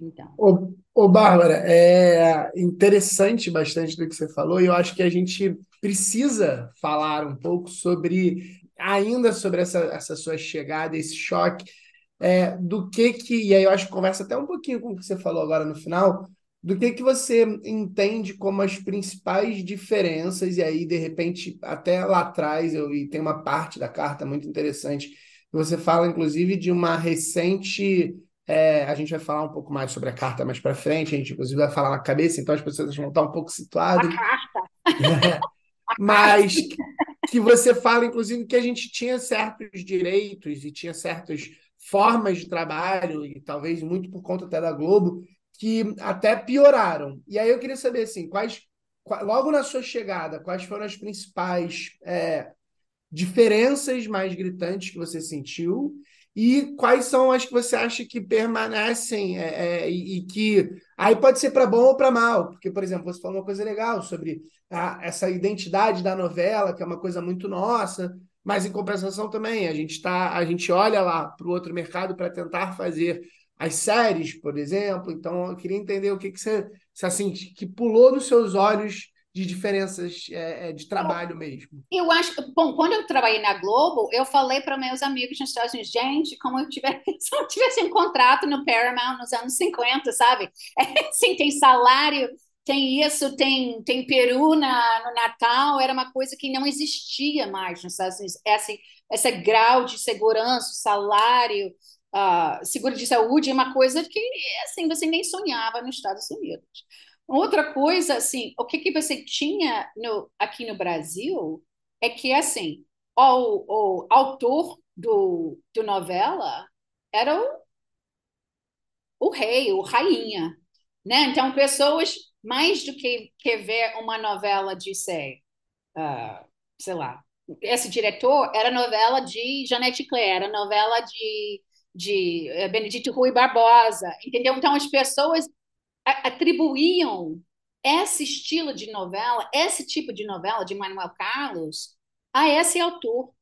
Então. Ô, ô, Bárbara, é interessante bastante do que você falou, e eu acho que a gente precisa falar um pouco sobre, ainda sobre essa, essa sua chegada, esse choque, é, do que que, e aí eu acho que conversa até um pouquinho com o que você falou agora no final, do que que você entende como as principais diferenças, e aí, de repente, até lá atrás, eu, e tem uma parte da carta muito interessante, você fala, inclusive, de uma recente é, a gente vai falar um pouco mais sobre a carta mais para frente, a gente inclusive vai falar na cabeça, então as pessoas vão estar um pouco situadas. A carta! <laughs> Mas que você fala, inclusive, que a gente tinha certos direitos e tinha certas formas de trabalho, e talvez muito por conta até da Globo, que até pioraram. E aí eu queria saber, assim, quais, logo na sua chegada, quais foram as principais é, diferenças mais gritantes que você sentiu e quais são as que você acha que permanecem é, é, e, e, que aí pode ser para bom ou para mal, porque por exemplo você falou uma coisa legal sobre a, essa identidade da novela que é uma coisa muito nossa, mas em compensação também a gente tá a gente olha lá para o outro mercado para tentar fazer as séries, por exemplo. Então eu queria entender o que que você, assim que pulou nos seus olhos de diferenças é, é, de trabalho mesmo? Eu acho, bom, quando eu trabalhei na Globo, eu falei para meus amigos nos Estados Unidos, gente, como eu tivesse, <laughs> se eu tivesse um contrato no Paramount nos anos 50, sabe? É, <laughs> assim, tem salário, tem isso, tem, tem peru na, no Natal, era uma coisa que não existia mais nos Estados Unidos. Esse, esse grau de segurança, salário, uh, seguro de saúde é uma coisa que, assim, você nem sonhava nos Estados Unidos. Outra coisa, assim, o que, que você tinha no, aqui no Brasil é que, assim, o, o autor do, do novela era o, o rei, o rainha, né? Então, pessoas, mais do que, que ver uma novela de, sei, uh, sei lá, esse diretor era novela de Janete Claire, era novela de, de eh, Benedito Rui Barbosa, entendeu? Então, as pessoas atribuíam esse estilo de novela, esse tipo de novela de Manuel Carlos, a esse autor.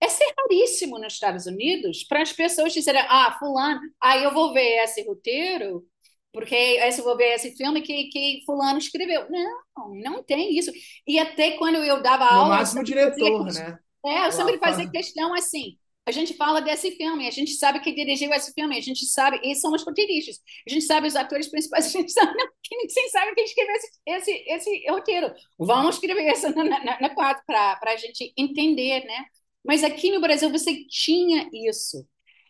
É raríssimo nos Estados Unidos para as pessoas dizerem, ah, fulano, aí eu vou ver esse roteiro, porque eu vou ver esse filme que, que fulano escreveu. Não, não tem isso. E até quando eu dava no aula... No máximo diretor, né? É, eu sempre fazia questão assim, a gente fala desse filme, a gente sabe quem dirigiu esse filme, a gente sabe, e são os roteiristas, a gente sabe os atores principais, <laughs> a gente sabe, não, quem, sabe quem escreveu esse, esse, esse roteiro. Vamos escrever isso na, na, na quadro para a gente entender, né? Mas aqui no Brasil você tinha isso.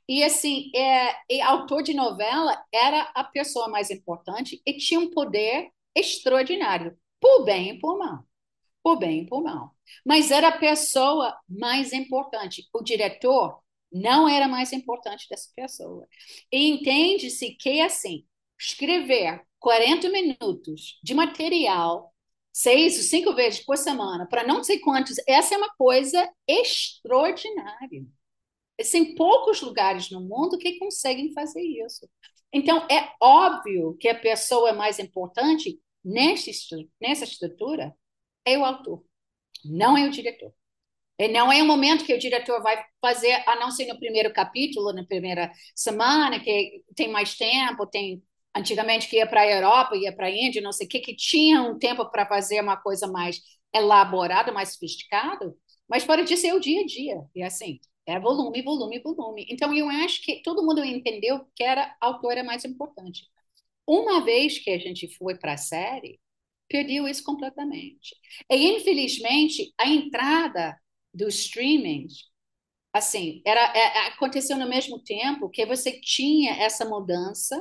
E assim, é, e autor de novela era a pessoa mais importante e tinha um poder extraordinário, por bem e por mal. Por bem e por mal. Mas era a pessoa mais importante. O diretor não era mais importante dessa pessoa. E entende-se que, assim, escrever 40 minutos de material seis ou cinco vezes por semana, para não sei quantos, essa é uma coisa extraordinária. Tem poucos lugares no mundo que conseguem fazer isso. Então, é óbvio que a pessoa mais importante nessa estrutura é o autor, não é o diretor. E não é um momento que o diretor vai fazer, a não ser no primeiro capítulo, na primeira semana, que tem mais tempo, tem antigamente que ia para a Europa, ia para a Índia, não sei o que, que tinha um tempo para fazer uma coisa mais elaborada, mais sofisticada, mas pode ser o dia a dia, e assim, é volume, volume, volume. Então, eu acho que todo mundo entendeu que era a autora mais importante. Uma vez que a gente foi para a série, perdeu isso completamente. E, infelizmente, a entrada dos streamings, assim, era, é, aconteceu no mesmo tempo que você tinha essa mudança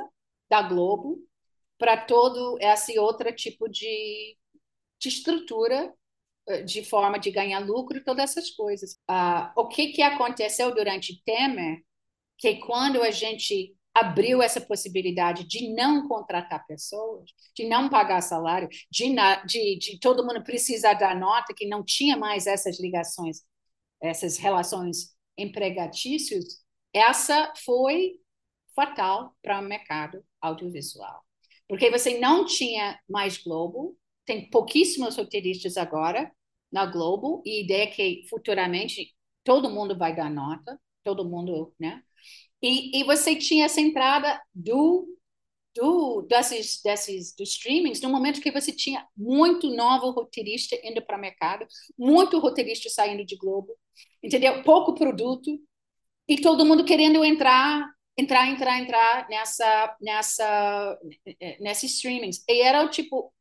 da Globo para todo esse outro tipo de, de estrutura de forma de ganhar lucro todas essas coisas. Ah, o que, que aconteceu durante Temer, que quando a gente abriu essa possibilidade de não contratar pessoas, de não pagar salário, de, de, de todo mundo precisar dar nota, que não tinha mais essas ligações, essas relações empregatícias, essa foi fatal para o mercado audiovisual. Porque você não tinha mais Globo, tem pouquíssimos roteiristas agora na Globo, e a ideia é que futuramente todo mundo vai dar nota, todo mundo, né? E, e você tinha essa entrada do, do desses, desses dos streamings no momento que você tinha muito novo roteirista indo para o mercado, muito roteirista saindo de Globo, entendeu? Pouco produto e todo mundo querendo entrar entrar, entrar, entrar nessa, nessa, nessa streamings. E era o tipo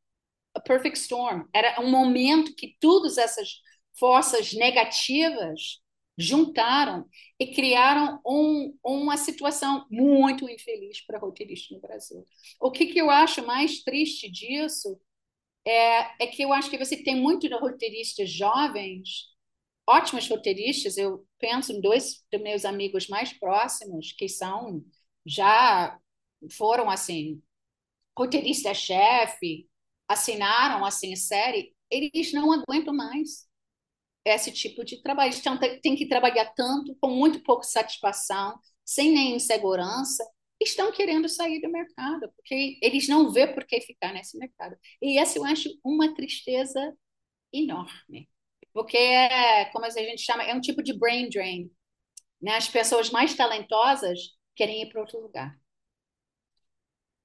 a perfect storm. Era um momento que todas essas forças negativas juntaram e criaram um, uma situação muito infeliz para roteiristas no Brasil. O que, que eu acho mais triste disso é, é que eu acho que você tem muito roteiristas jovens ótimos roteiristas. Eu penso em dois dos meus amigos mais próximos, que são já foram assim roteiristas-chefe, assinaram assim série. Eles não aguentam mais esse tipo de trabalho. Então, tem que trabalhar tanto, com muito pouca satisfação, sem nem insegurança. Estão querendo sair do mercado, porque eles não vê por que ficar nesse mercado. E essa eu acho uma tristeza enorme porque é, como a gente chama, é um tipo de brain drain. Né? As pessoas mais talentosas querem ir para outro lugar.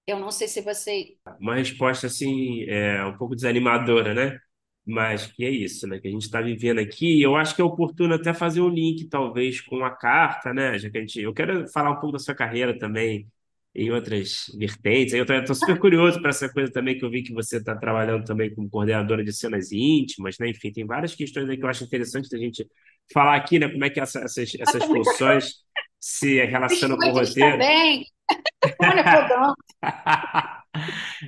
Eu não sei se você. Uma resposta assim, é um pouco desanimadora, né? Mas que é isso, né? Que a gente está vivendo aqui. Eu acho que é oportuno até fazer um link, talvez, com a carta, né? Já que a gente. Eu quero falar um pouco da sua carreira também em outras vertentes. Eu estou super curioso para essa coisa também que eu vi que você está trabalhando também como coordenadora de cenas íntimas, né? Enfim, tem várias questões aí que eu acho interessante da gente falar aqui, né? Como é que essa, essas, essas funções se relacionam com o roteiro. Também. Olha, <laughs>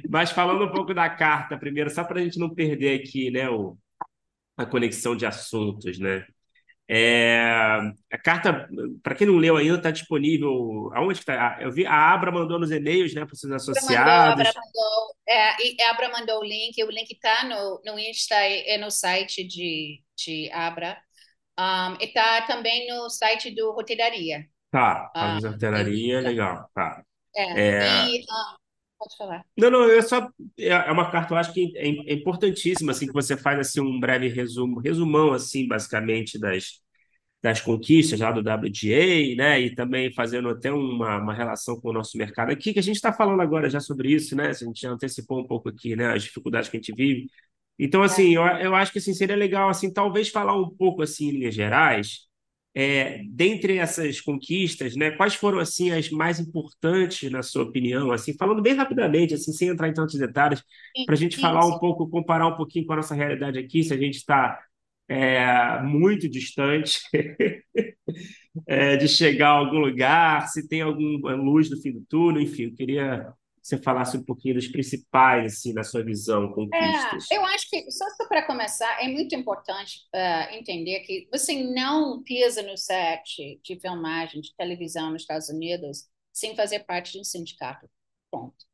Mas falando um pouco da carta primeiro, só para a gente não perder aqui, né, o, a conexão de assuntos, né? É, a carta, para quem não leu ainda, está disponível. Aonde está? Eu vi, a Abra mandou nos e-mails, né, para os associados. Abra mandou, é, a Abra mandou o link, o link está no, no Insta e no site de, de Abra. Um, e está também no site do Roteiraria. Tá, a um, Roteiraria, legal. Tá. É, é... Um, pode falar. Não, não, é só é, é uma carta, eu acho que é, é importantíssima, assim, que você faz assim um breve resumo, resumão assim, basicamente das das conquistas lá do WGA, né? E também fazendo até uma, uma relação com o nosso mercado aqui, que a gente está falando agora já sobre isso, né? A gente já antecipou um pouco aqui, né? As dificuldades que a gente vive. Então, assim, eu, eu acho que assim, seria legal, assim, talvez falar um pouco, assim, em linhas gerais, é, dentre essas conquistas, né, quais foram assim as mais importantes na sua opinião, assim, falando bem rapidamente, assim, sem entrar em tantos detalhes, para a gente falar um pouco, comparar um pouquinho com a nossa realidade aqui, se a gente está é, muito distante <laughs> é, de chegar a algum lugar, se tem alguma luz no fim do túnel, enfim, eu queria que você falasse um pouquinho dos principais, assim, na sua visão, conquistas. É, eu acho que, só para começar, é muito importante uh, entender que você não pisa no set de filmagem, de televisão nos Estados Unidos sem fazer parte de um sindicato. Ponto.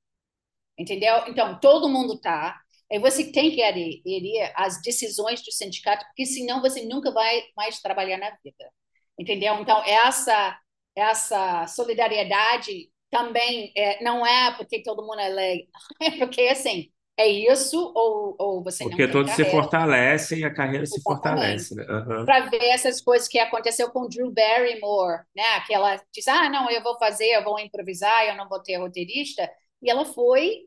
Entendeu? Então, todo mundo está Aí você tem que aderir às decisões do sindicato, porque senão você nunca vai mais trabalhar na vida. Entendeu? Então, essa, essa solidariedade também é, não é porque todo mundo é lei, <laughs> é porque, assim, é isso ou, ou você porque não Porque todos se fortalecem e a carreira se fortalece. Né? Uhum. Para ver essas coisas que aconteceu com Drew Barrymore, né? que ela diz, ah, não, eu vou fazer, eu vou improvisar, eu não vou ter roteirista, e ela foi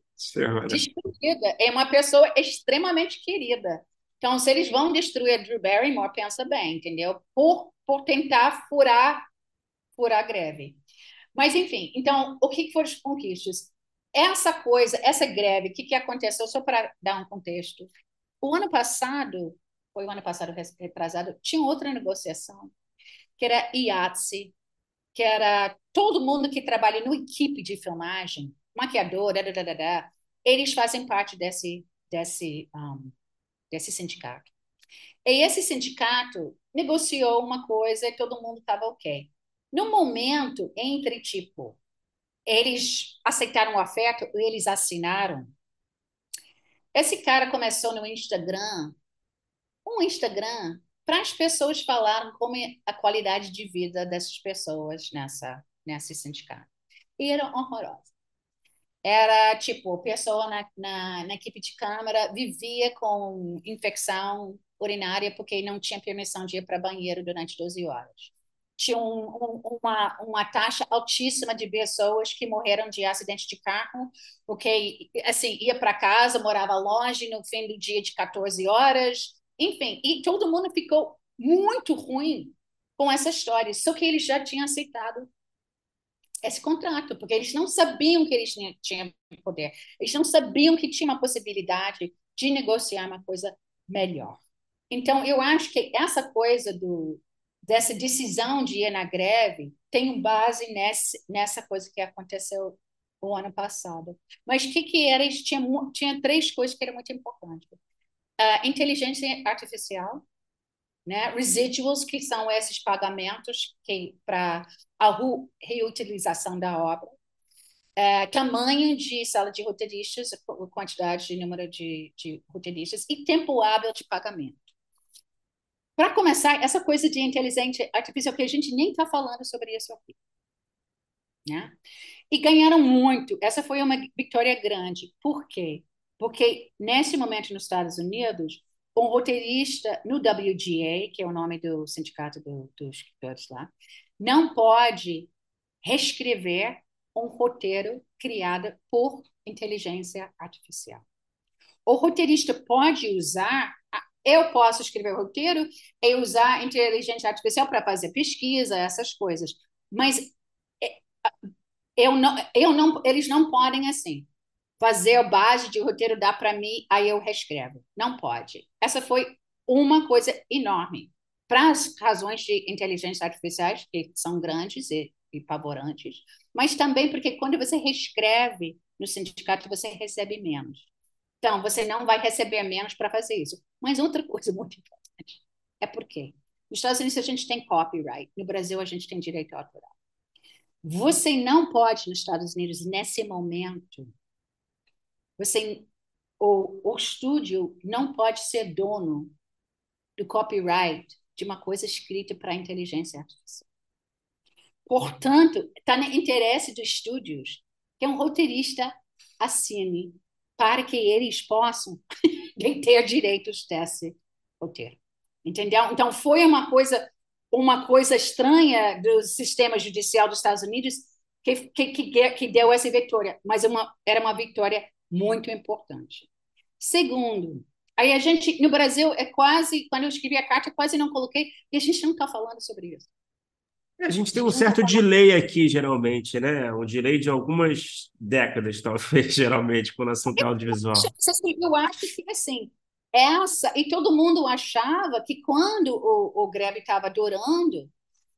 destruída. É uma pessoa extremamente querida. Então, se eles vão destruir a Drew Barrymore, pensa bem, entendeu? Por, por tentar furar, furar a greve. Mas, enfim, então, o que foram os conquistas? Essa coisa, essa greve, o que, que aconteceu? Só para dar um contexto. O ano passado, foi o ano passado retrasado, tinha outra negociação, que era IATSE, que era todo mundo que trabalha no equipe de filmagem, maquiador, da, da, da, eles fazem parte desse, desse, um, desse sindicato. E esse sindicato negociou uma coisa e todo mundo estava ok. No momento entre, tipo, eles aceitaram o afeto, eles assinaram. Esse cara começou no Instagram, um Instagram para as pessoas falarem como é a qualidade de vida dessas pessoas nessa nesse sindicato. E era horrorosa era tipo, pessoa na, na, na, equipe de câmara vivia com infecção urinária porque não tinha permissão de ir para banheiro durante 12 horas. Tinha um, um, uma, uma taxa altíssima de pessoas que morreram de acidente de carro, porque assim, ia para casa, morava longe no fim do dia de 14 horas, enfim, e todo mundo ficou muito ruim com essa história, só que eles já tinham aceitado esse contrato, porque eles não sabiam que eles tinham poder, eles não sabiam que tinha uma possibilidade de negociar uma coisa melhor. Então, eu acho que essa coisa do, dessa decisão de ir na greve tem base nesse, nessa coisa que aconteceu o ano passado. Mas o que, que era? Tinha, tinha três coisas que eram muito importantes. Uh, inteligência artificial, né? Residuals, que são esses pagamentos para a reutilização da obra, é, tamanho de sala de roteiristas, quantidade de número de, de roteiristas e tempo hábil de pagamento. Para começar, essa coisa de inteligência artificial, que a gente nem está falando sobre isso aqui. Né? E ganharam muito. Essa foi uma vitória grande. Por quê? Porque nesse momento nos Estados Unidos, um roteirista no WGA, que é o nome do sindicato do, dos escritores lá, não pode reescrever um roteiro criado por inteligência artificial. O roteirista pode usar, eu posso escrever roteiro e usar inteligência artificial para fazer pesquisa, essas coisas, mas é, eu não, eu não, eles não podem assim fazer a base de roteiro dá para mim, aí eu reescrevo. Não pode. Essa foi uma coisa enorme. Para as razões de inteligência artificial, que são grandes e, e pavorantes, mas também porque quando você reescreve no sindicato, você recebe menos. Então, você não vai receber menos para fazer isso. Mas outra coisa muito importante é porque nos Estados Unidos a gente tem copyright, no Brasil a gente tem direito autoral. Você não pode, nos Estados Unidos, nesse momento, você, o, o estúdio não pode ser dono do copyright de uma coisa escrita para a inteligência artificial. Portanto, está no interesse dos estúdios que um roteirista assine para que eles possam ter direitos desse roteiro. Entendeu? Então, foi uma coisa uma coisa estranha do sistema judicial dos Estados Unidos que, que, que, que deu essa vitória, mas uma, era uma vitória muito importante. Segundo, aí a gente, no Brasil, é quase, quando eu escrevi a carta, quase não coloquei, e a gente não está falando sobre isso. É, a gente tem um certo delay aqui, geralmente, né? Um delay de algumas décadas, <laughs> talvez, geralmente, com o assunto audiovisual. Eu, eu acho que, assim, essa e todo mundo achava que quando o, o greve estava durando,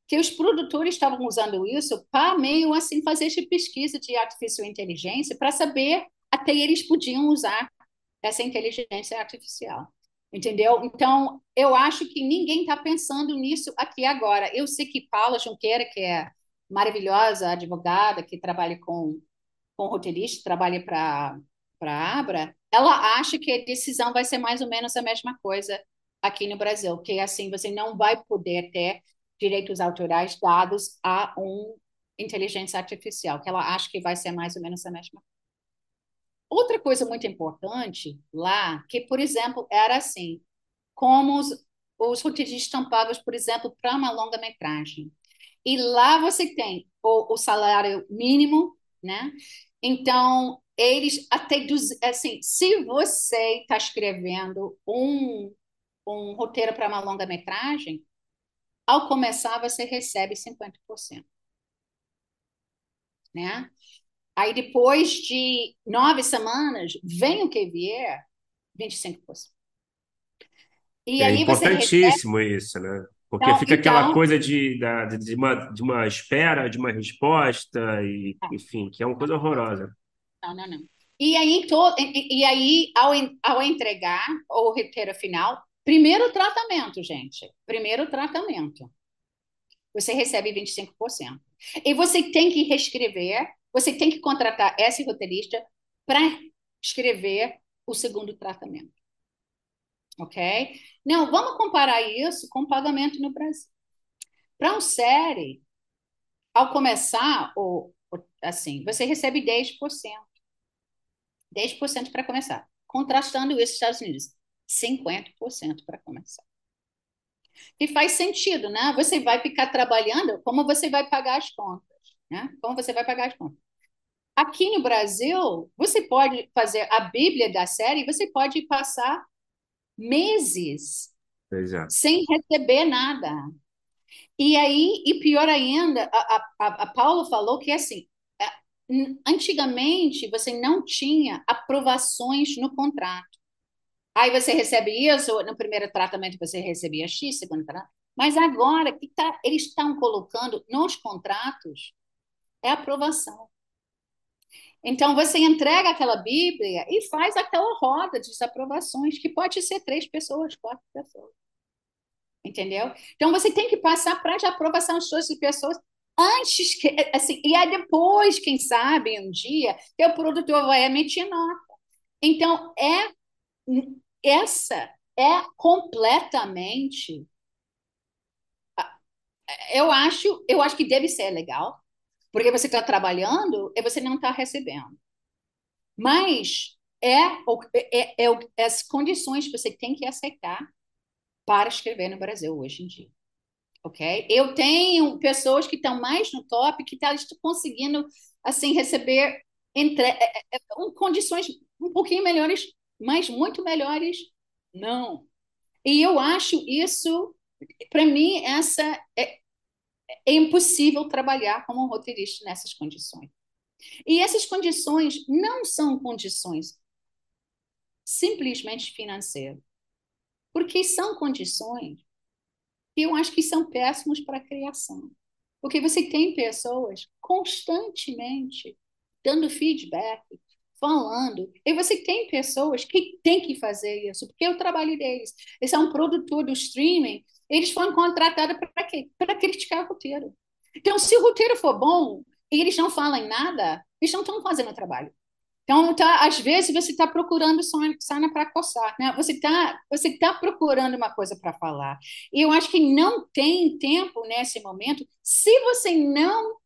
que os produtores estavam usando isso para meio assim fazer essa pesquisa de artificial inteligência para saber até eles podiam usar essa inteligência artificial. Entendeu? Então, eu acho que ninguém está pensando nisso aqui agora. Eu sei que Paula Junqueira, que é maravilhosa advogada, que trabalha com, com roteirista, trabalha para a Abra, ela acha que a decisão vai ser mais ou menos a mesma coisa aqui no Brasil, que assim você não vai poder ter direitos autorais dados a um inteligência artificial, que ela acha que vai ser mais ou menos a mesma coisa. Outra coisa muito importante lá, que, por exemplo, era assim, como os, os roteiristas pagos, por exemplo, para uma longa-metragem. E lá você tem o, o, salário mínimo, né? Então, eles até, assim, se você está escrevendo um, um roteiro para uma longa-metragem, ao começar você recebe 50%. Né? Aí depois de nove semanas, vem o que vier, 25%. E é importantíssimo recebe... isso, né? Porque então, fica aquela então... coisa de, de, uma, de uma espera, de uma resposta, e, é. enfim, que é uma coisa horrorosa. Não, não, não. E aí, to... e, e aí ao, ao entregar o roteiro final, primeiro tratamento, gente. Primeiro tratamento. Você recebe 25%. E você tem que reescrever você tem que contratar esse roteirista para escrever o segundo tratamento. Ok? Não, vamos comparar isso com pagamento no Brasil. Para um série, ao começar, o, assim, você recebe 10%. 10% para começar. Contrastando isso Estados Unidos, 50% para começar. E faz sentido, né? Você vai ficar trabalhando, como você vai pagar as contas? Né? Como você vai pagar as contas? Aqui no Brasil, você pode fazer a Bíblia da série, você pode passar meses Exato. sem receber nada. E aí, e pior ainda, a, a, a Paula falou que assim, é, antigamente você não tinha aprovações no contrato. Aí você recebe isso, no primeiro tratamento você recebia X, segundo tratamento. Mas agora que tá, eles estão colocando nos contratos é aprovação. Então, você entrega aquela Bíblia e faz aquela roda de desaprovações, que pode ser três pessoas, quatro pessoas. Entendeu? Então, você tem que passar para a aprovação de todas as pessoas antes que, assim, e aí depois, quem sabe, um dia, o produtor vai emitir nota. Então, é essa é completamente eu acho, eu acho que deve ser legal, porque você está trabalhando e você não está recebendo. Mas é, é, é, é, as condições que você tem que aceitar para escrever no Brasil hoje em dia. Ok? Eu tenho pessoas que estão mais no top, que tá, estão conseguindo assim receber entre, é, é, é condições um pouquinho melhores, mas muito melhores não. E eu acho isso, para mim, essa é, é impossível trabalhar como um roteirista nessas condições. E essas condições não são condições simplesmente financeiras, porque são condições que eu acho que são péssimas para a criação. Porque você tem pessoas constantemente dando feedback, falando, e você tem pessoas que têm que fazer isso, porque é o trabalho deles. Esse é um produtor do streaming eles foram contratados para quê? Para criticar o roteiro. Então, se o roteiro for bom e eles não falam nada, eles não estão fazendo o trabalho. Então, tá, às vezes, você está procurando sana para coçar, né? Você está você tá procurando uma coisa para falar. E eu acho que não tem tempo nesse momento, se você não...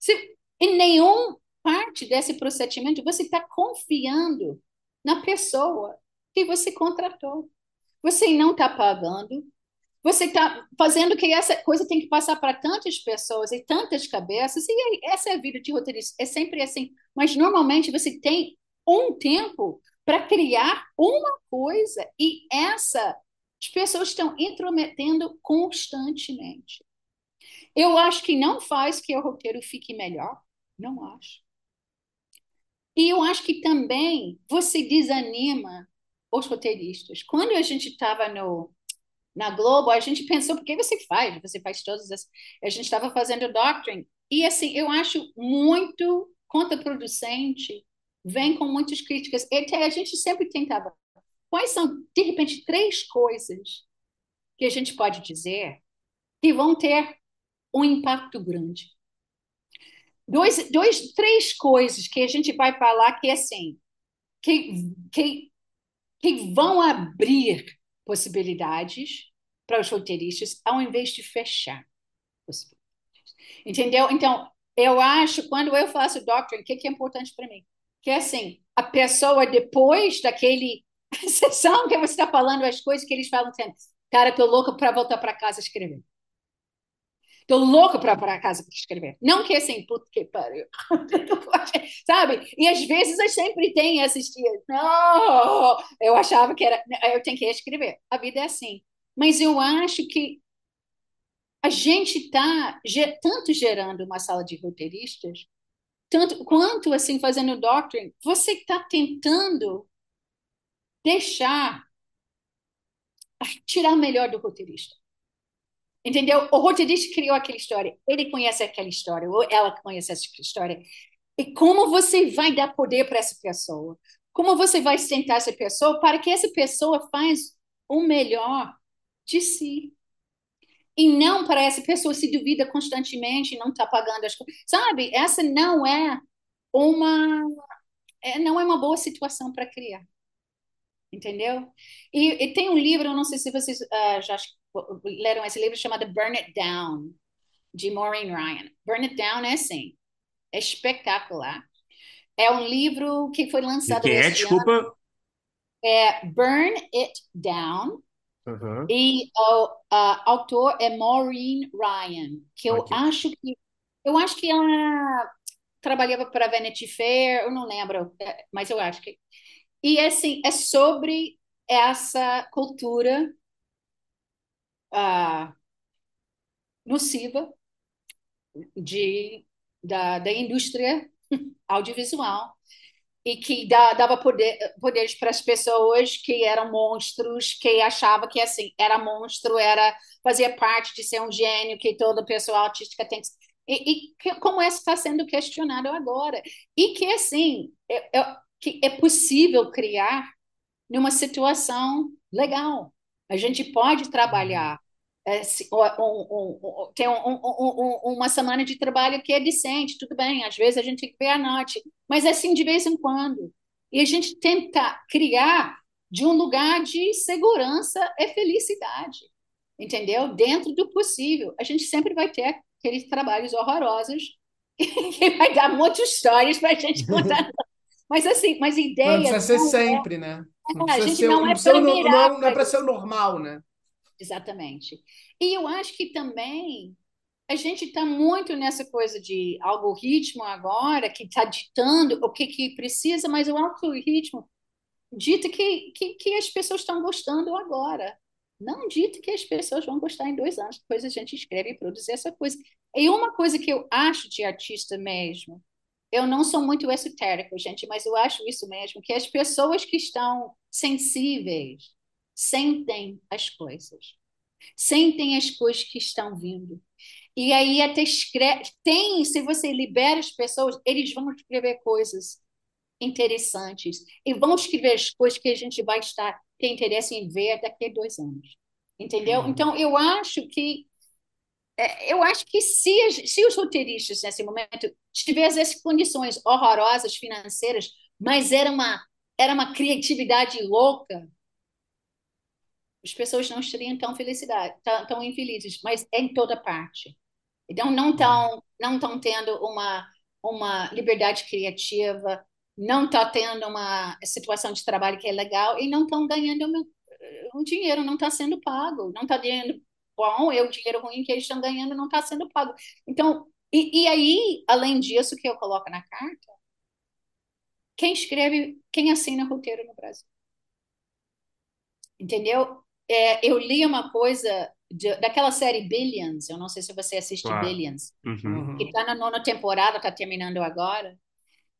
Se, em nenhum parte desse procedimento, você está confiando na pessoa que você contratou. Você não está pagando, você está fazendo que essa coisa tem que passar para tantas pessoas e tantas cabeças, e essa é a vida de roteirista, é sempre assim. Mas normalmente você tem um tempo para criar uma coisa, e essa as pessoas estão intrometendo constantemente. Eu acho que não faz que o roteiro fique melhor, não acho. E eu acho que também você desanima os roteiristas. Quando a gente estava no na Globo, a gente pensou, por que você faz? Você faz todas as... A gente estava fazendo Doctrine. E, assim, eu acho muito contraproducente, vem com muitas críticas. E a gente sempre tentava. Quais são, de repente, três coisas que a gente pode dizer que vão ter um impacto grande? Dois, dois, três coisas que a gente vai falar que, assim, que, que, que vão abrir possibilidades para os roteiristas, ao invés de fechar possibilidades. Entendeu? Então, eu acho, quando eu faço doctrine, o que, que é importante para mim? Que assim, a pessoa, depois daquele <laughs> sessão que você está falando, as coisas que eles falam, cara, tô louca para voltar para casa escrever. Tô louca para para casa para escrever. Não que assim, puta que pariu. <laughs> Sabe? E às vezes eu sempre tenho esses dias. Não, eu achava que era. Eu tenho que escrever. A vida é assim. Mas eu acho que a gente está tanto gerando uma sala de roteiristas, tanto quanto assim fazendo doctrine, você está tentando deixar tirar o melhor do roteirista. Entendeu? O roteirista criou aquela história, ele conhece aquela história, ou ela conhece essa história. E como você vai dar poder para essa pessoa? Como você vai sentar essa pessoa para que essa pessoa faz o melhor de si? E não para essa pessoa se duvida constantemente não está pagando as coisas. Sabe? Essa não é uma é, não é uma boa situação para criar. Entendeu? E, e, tem um livro, eu não sei se vocês uh, já leram esse livro chamado Burn It Down, de Maureen Ryan. Burn It Down é assim, é espetacular. É um livro que foi lançado que é, desculpa? Ano. É Burn It Down. Uhum. E o autor é Maureen Ryan, que eu okay. acho que eu acho que ela trabalhava para Vanity Fair, eu não lembro, é, mas eu acho que e assim é sobre essa cultura uh, nociva de, da, da indústria <laughs> audiovisual e que dava poder, poderes para as pessoas que eram monstros, que achava que assim era monstro, era fazia parte de ser um gênio, que toda pessoa artística tem que e, e como isso está sendo questionado agora. E que assim é, é, que é possível criar numa situação legal a gente pode trabalhar. É, um, um, um, tem uma semana de trabalho que é decente, tudo bem, às vezes a gente tem que ver a noite, mas é assim de vez em quando. E a gente tenta criar de um lugar de segurança e felicidade, entendeu? Dentro do possível. A gente sempre vai ter aqueles trabalhos horrorosos <laughs> que vai dar muitas histórias para a gente <laughs> contar. Mas assim, mas ideia. Não precisa ser é sempre, é... né? Não é, a gente ser, não, é para não, não, não é para ser o normal, né? Exatamente. E eu acho que também a gente está muito nessa coisa de algoritmo agora, que está ditando o que, que precisa, mas o algoritmo dita que, que, que as pessoas estão gostando agora. Não dita que as pessoas vão gostar em dois anos, depois a gente escreve e produz essa coisa. E uma coisa que eu acho de artista mesmo, eu não sou muito esotérico, gente, mas eu acho isso mesmo, que as pessoas que estão sensíveis sentem as coisas, sentem as coisas que estão vindo. E aí até escreve, tem, se você libera as pessoas, eles vão escrever coisas interessantes e vão escrever as coisas que a gente vai estar ter interesse em ver daqui a dois anos. Entendeu? Uhum. Então, eu acho que eu acho que se, se os roteiristas nesse momento tivessem as condições horrorosas financeiras, mas era uma, era uma criatividade louca, as pessoas não estariam tão felicidade, tão, tão infelizes, mas é em toda parte. Então não estão não estão tendo uma uma liberdade criativa, não está tendo uma situação de trabalho que é legal e não estão ganhando o dinheiro, não está sendo pago, não está ganhando bom, é o dinheiro ruim que eles estão ganhando não está sendo pago. Então, e, e aí, além disso que eu coloco na carta, quem escreve, quem assina roteiro no Brasil? Entendeu? É, eu li uma coisa de, daquela série Billions, eu não sei se você assiste claro. Billions, uhum. que está na nona temporada, está terminando agora.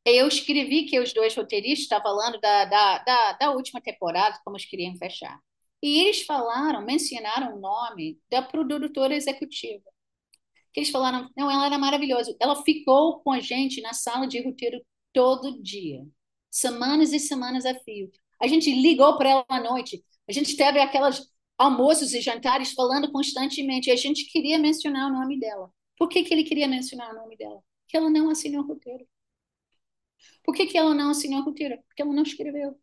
Eu escrevi que os dois roteiristas estavam falando da, da, da, da última temporada, como eles queriam fechar. E eles falaram, mencionaram o nome da produtora executiva. Que eles falaram, não, ela era maravilhosa. Ela ficou com a gente na sala de roteiro todo dia, semanas e semanas a fio. A gente ligou para ela à noite. A gente teve aquelas almoços e jantares falando constantemente. E a gente queria mencionar o nome dela. Por que, que ele queria mencionar o nome dela? Porque ela não assinou o roteiro. Por que, que ela não assinou o roteiro? Porque ela não escreveu.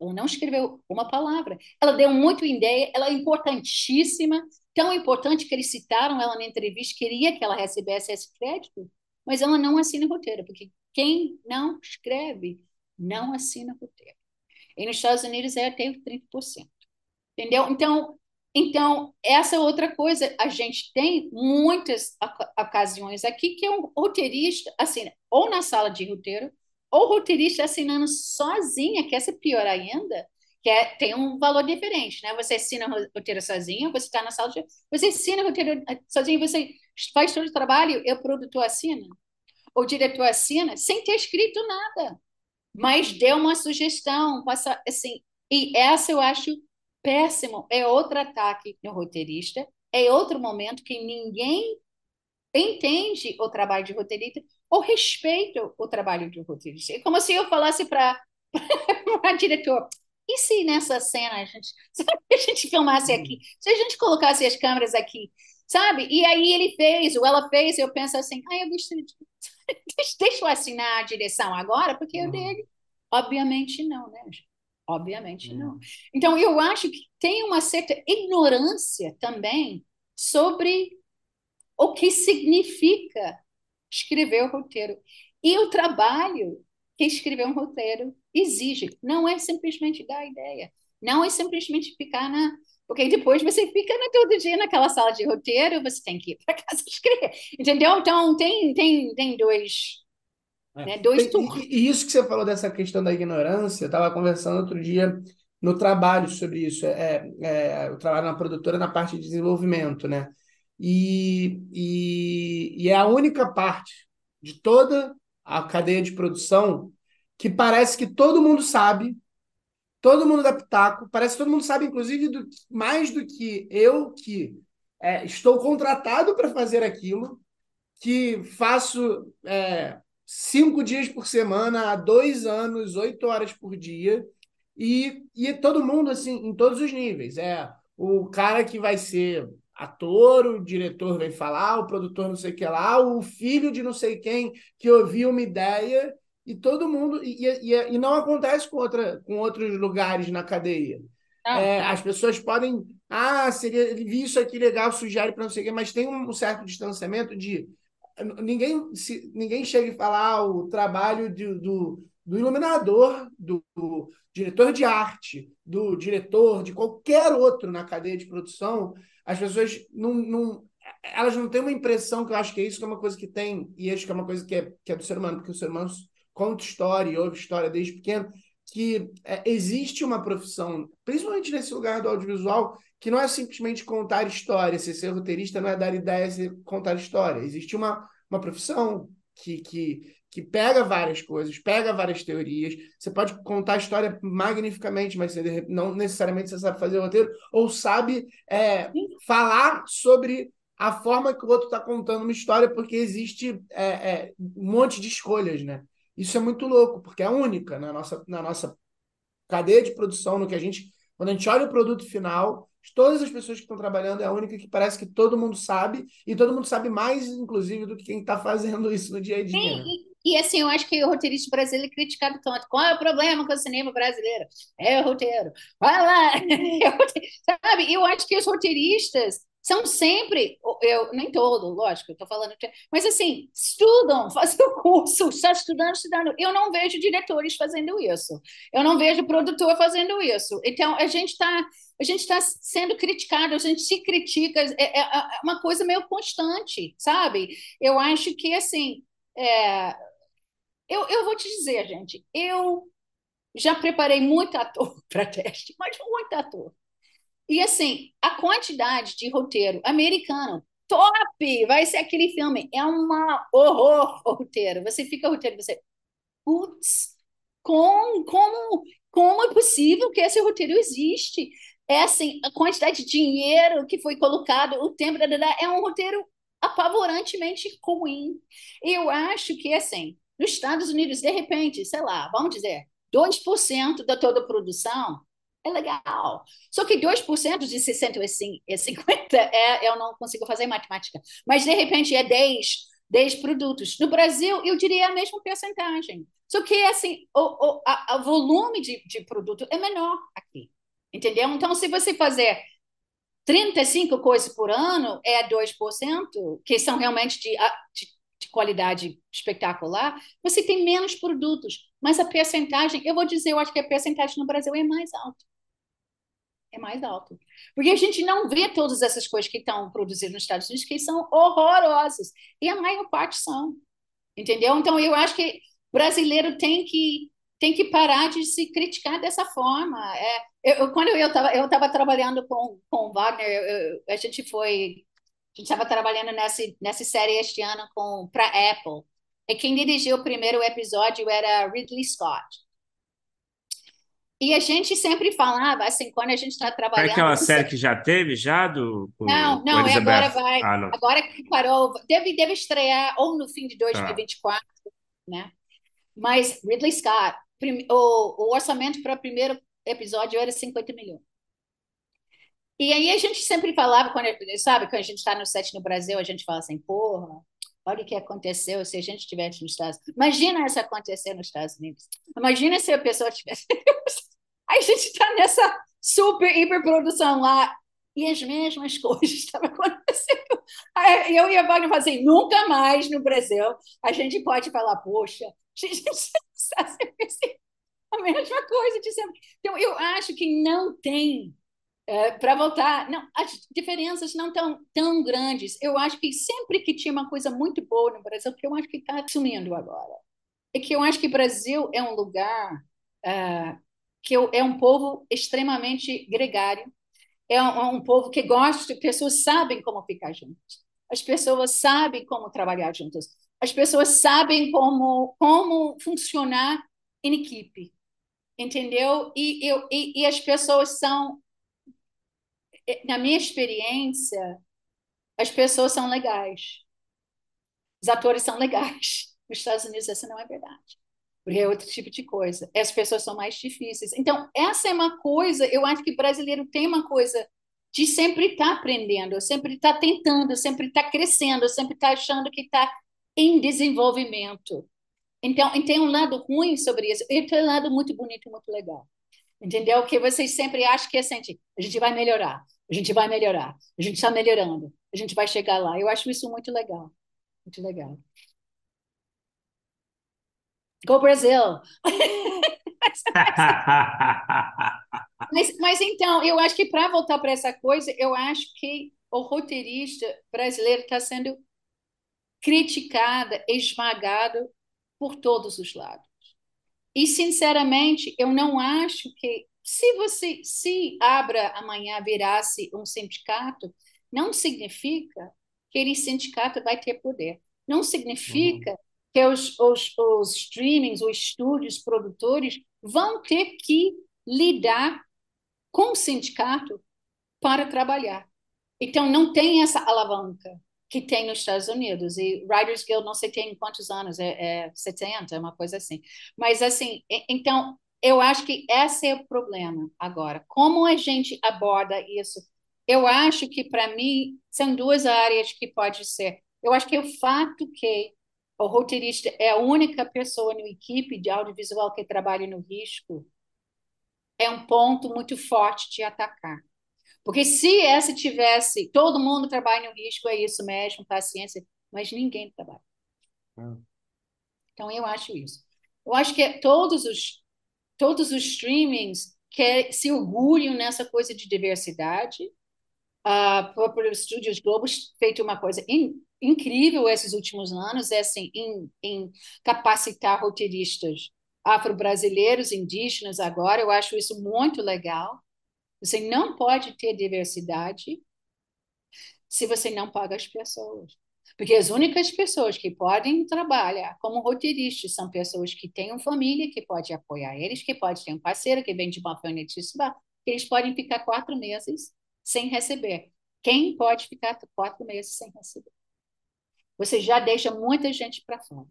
Ela não escreveu uma palavra. Ela deu muito ideia, ela é importantíssima, tão importante que eles citaram ela na entrevista, queria que ela recebesse esse crédito, mas ela não assina roteiro, porque quem não escreve não assina roteiro. E nos Estados Unidos é até 30%. Entendeu? Então, então, essa é outra coisa. A gente tem muitas ocasiões aqui que um roteirista assina ou na sala de roteiro, ou roteirista assinando sozinha, que essa é pior ainda, que é, tem um valor diferente, né? Você assina roteiro sozinho, você está na sala de... Você assina roteiro sozinho, você faz todo o trabalho, e o produtor assina, o diretor assina, sem ter escrito nada, mas deu uma sugestão, passa, assim, e essa eu acho péssimo, é outro ataque no roteirista, é outro momento que ninguém entende o trabalho de roteirista ou respeita o trabalho de roteirista. É como se eu falasse para o <laughs> diretor, e se nessa cena a gente, <laughs> a gente filmasse aqui? Se a gente colocasse as câmeras aqui, sabe? E aí ele fez, ou ela fez, eu penso assim, ah, eu gostaria de... <laughs> Deixa eu assinar a direção agora, porque eu dele. Obviamente não, né? Obviamente não. Hum. Então, eu acho que tem uma certa ignorância também sobre o que significa escrever o roteiro. E o trabalho que escrever um roteiro exige. Não é simplesmente dar ideia. Não é simplesmente ficar na. Porque depois você fica na, todo dia naquela sala de roteiro, você tem que ir para casa escrever. Entendeu? Então, tem, tem, tem dois é. Né? Dois e, e, isso que você falou dessa questão da ignorância, eu estava conversando outro dia no trabalho sobre isso. É, é, eu trabalho na produtora na parte de desenvolvimento, né? E, e, e é a única parte de toda a cadeia de produção que parece que todo mundo sabe, todo mundo dá pitaco, parece que todo mundo sabe, inclusive, do, mais do que eu, que é, estou contratado para fazer aquilo, que faço é, cinco dias por semana, há dois anos, oito horas por dia, e, e todo mundo, assim, em todos os níveis. É o cara que vai ser ator, o diretor vem falar, o produtor não sei o que lá, o filho de não sei quem que ouviu uma ideia, e todo mundo. E, e, e não acontece com, outra, com outros lugares na cadeia. Ah, é. As pessoas podem. Ah, seria, vi isso aqui legal, sugere para não sei o quê, mas tem um certo distanciamento de ninguém, se, ninguém chega e fala ah, o trabalho de, do, do iluminador, do, do, diretor de arte, do diretor, de qualquer outro na cadeia de produção, as pessoas não, não, elas não têm uma impressão, que eu acho que é isso que é uma coisa que tem, e acho que é uma coisa que é, que é do ser humano, porque o ser humano conta história e ouve história desde pequeno, que é, existe uma profissão, principalmente nesse lugar do audiovisual, que não é simplesmente contar história. Se ser roteirista não é dar ideias e contar história. Existe uma, uma profissão que, que, que pega várias coisas, pega várias teorias. Você pode contar a história magnificamente, mas você, não necessariamente você sabe fazer o roteiro, ou sabe é, falar sobre a forma que o outro está contando uma história, porque existe é, é, um monte de escolhas, né? Isso é muito louco, porque é única na nossa, na nossa cadeia de produção, no que a gente. Quando a gente olha o produto final, todas as pessoas que estão trabalhando é a única que parece que todo mundo sabe, e todo mundo sabe mais, inclusive, do que quem está fazendo isso no dia a dia. Sim, né? E, assim, eu acho que o roteirista brasileiro é criticado tanto. Qual é o problema com o cinema brasileiro? É o roteiro. Vai lá! <laughs> É. Sabe? Eu acho que os roteiristas são sempre, eu nem todo, lógico, eu estou falando, mas assim, estudam, <laughs> fazem o curso, está estudando, estudando. Eu não vejo diretores fazendo isso, eu não vejo produtor fazendo isso. Então, a gente está a gente está sendo criticado, a gente se critica, é, é, é, uma coisa meio constante, sabe? Eu acho que, assim, é... eu, eu vou te dizer, gente, eu já preparei muito ator <laughs> para teste, mas muito ator. E assim, a quantidade de roteiro americano, top! Vai ser aquele filme. É uma horror <laughs> roteiro. Você fica roteiro, você. putz, com, como, como é possível que esse roteiro existe? É assim, a quantidade de dinheiro que foi colocado, o tempo, é um roteiro apavorantemente ruim. Eu acho que, assim, nos Estados Unidos, de repente, sei lá, vamos dizer, 2% da toda produção é legal. Só que 2% de 60 e 50 é, eu não consigo fazer matemática. Mas, de repente, é 10, 10 produtos. No Brasil, eu diria a mesma percentagem. Só que, assim, o, o a, a volume de, de produto é menor aqui. Entendeu? Então, se você fazer 35 coisas por ano, é 2%, que são realmente de, de, de qualidade espetacular, você tem menos produtos. Mas a percentagem, eu vou dizer, eu acho que a percentagem no Brasil é mais alta. É mais alta. Porque a gente não vê todas essas coisas que estão produzidas nos Estados Unidos que são horrorosas. E a maior parte são. Entendeu? Então, eu acho que brasileiro tem que tem que parar de se criticar dessa forma. É, eu, quando eu estava eu tava trabalhando com, com Wagner, eu, a gente foi. A gente estava trabalhando nessa, nessa série este ano para Apple. E quem dirigiu o primeiro episódio era Ridley Scott. E a gente sempre falava, assim, quando a gente está trabalhando. É aquela série que já teve, já? Do, não, não, agora vai. Ah, não. Agora que parou, deve, deve estrear ou no fim de 2024, ah. né? Mas Ridley Scott, o, o orçamento para o primeiro episódio era 50 milhões. E aí a gente sempre falava, quando, sabe, quando a gente está no set no Brasil, a gente fala assim, porra, olha o que aconteceu se a gente estivesse nos Estados Unidos. Imagina isso acontecer nos Estados Unidos. Imagina se a pessoa tivesse... <laughs> aí a gente está nessa super hiperprodução lá e as mesmas coisas <laughs> estavam acontecendo. Aí eu e a Wagner falavam assim, nunca mais no Brasil a gente pode falar, poxa, a gente está sempre assim, a mesma coisa de sempre. Então, eu acho que não tem, é, para voltar, não, as diferenças não estão tão grandes. Eu acho que sempre que tinha uma coisa muito boa no Brasil, que eu acho que está sumindo agora, é que eu acho que o Brasil é um lugar é, que é um povo extremamente gregário, é um, é um povo que gosta, pessoas sabem como ficar juntos, as pessoas sabem como trabalhar juntas, as pessoas sabem como, como funcionar em equipe. Entendeu? E, eu, e, e as pessoas são, na minha experiência, as pessoas são legais. Os atores são legais. <laughs> Nos Estados Unidos, essa não é verdade. Porque é outro tipo de coisa. As pessoas são mais difíceis. Então, essa é uma coisa, eu acho que brasileiro tem uma coisa de sempre estar tá aprendendo, sempre estar tá tentando, sempre estar tá crescendo, sempre estar tá achando que está em desenvolvimento. Então, tem um lado ruim sobre isso e tem um lado muito bonito e muito legal. Entendeu? Que vocês sempre acham que é assim, a gente vai melhorar, a gente vai melhorar, a gente está melhorando, a gente vai chegar lá. Eu acho isso muito legal. Muito legal. Go Brasil! <laughs> mas, mas então, eu acho que para voltar para essa coisa, eu acho que o roteirista brasileiro está sendo criticado, esmagado por todos os lados. E, sinceramente, eu não acho que se você se Abra amanhã virasse um sindicato, não significa que esse sindicato vai ter poder. Não significa uhum. que os, os, os streamings, os estúdios, produtores vão ter que lidar com o sindicato para trabalhar. Então, não tem essa alavanca que tem nos Estados Unidos. E Writers Guild, não sei tem quantos anos, é, é 70, é uma coisa assim. Mas, assim, então, eu acho que esse é o problema agora. Como a gente aborda isso? Eu acho que, para mim, são duas áreas que pode ser. Eu acho que é o fato que o roteirista é a única pessoa na equipe de audiovisual que trabalha no risco é um ponto muito forte de atacar. Porque se essa tivesse, todo mundo trabalha no risco, é isso mesmo, paciência, mas ninguém trabalha. Hum. Então, eu acho isso. Eu acho que todos os, todos os streamings que se orgulham nessa coisa de diversidade. O próprio Estúdios Globo feito uma coisa in, incrível esses últimos anos, é assim, em, em capacitar roteiristas afro-brasileiros, indígenas agora, eu acho isso muito legal. Você não pode ter diversidade se você não paga as pessoas. Porque as únicas pessoas que podem trabalhar como roteiristas são pessoas que têm uma família que pode apoiar eles, que pode ter um parceiro que vem de uma que eles podem ficar quatro meses sem receber. Quem pode ficar quatro meses sem receber? Você já deixa muita gente para fora.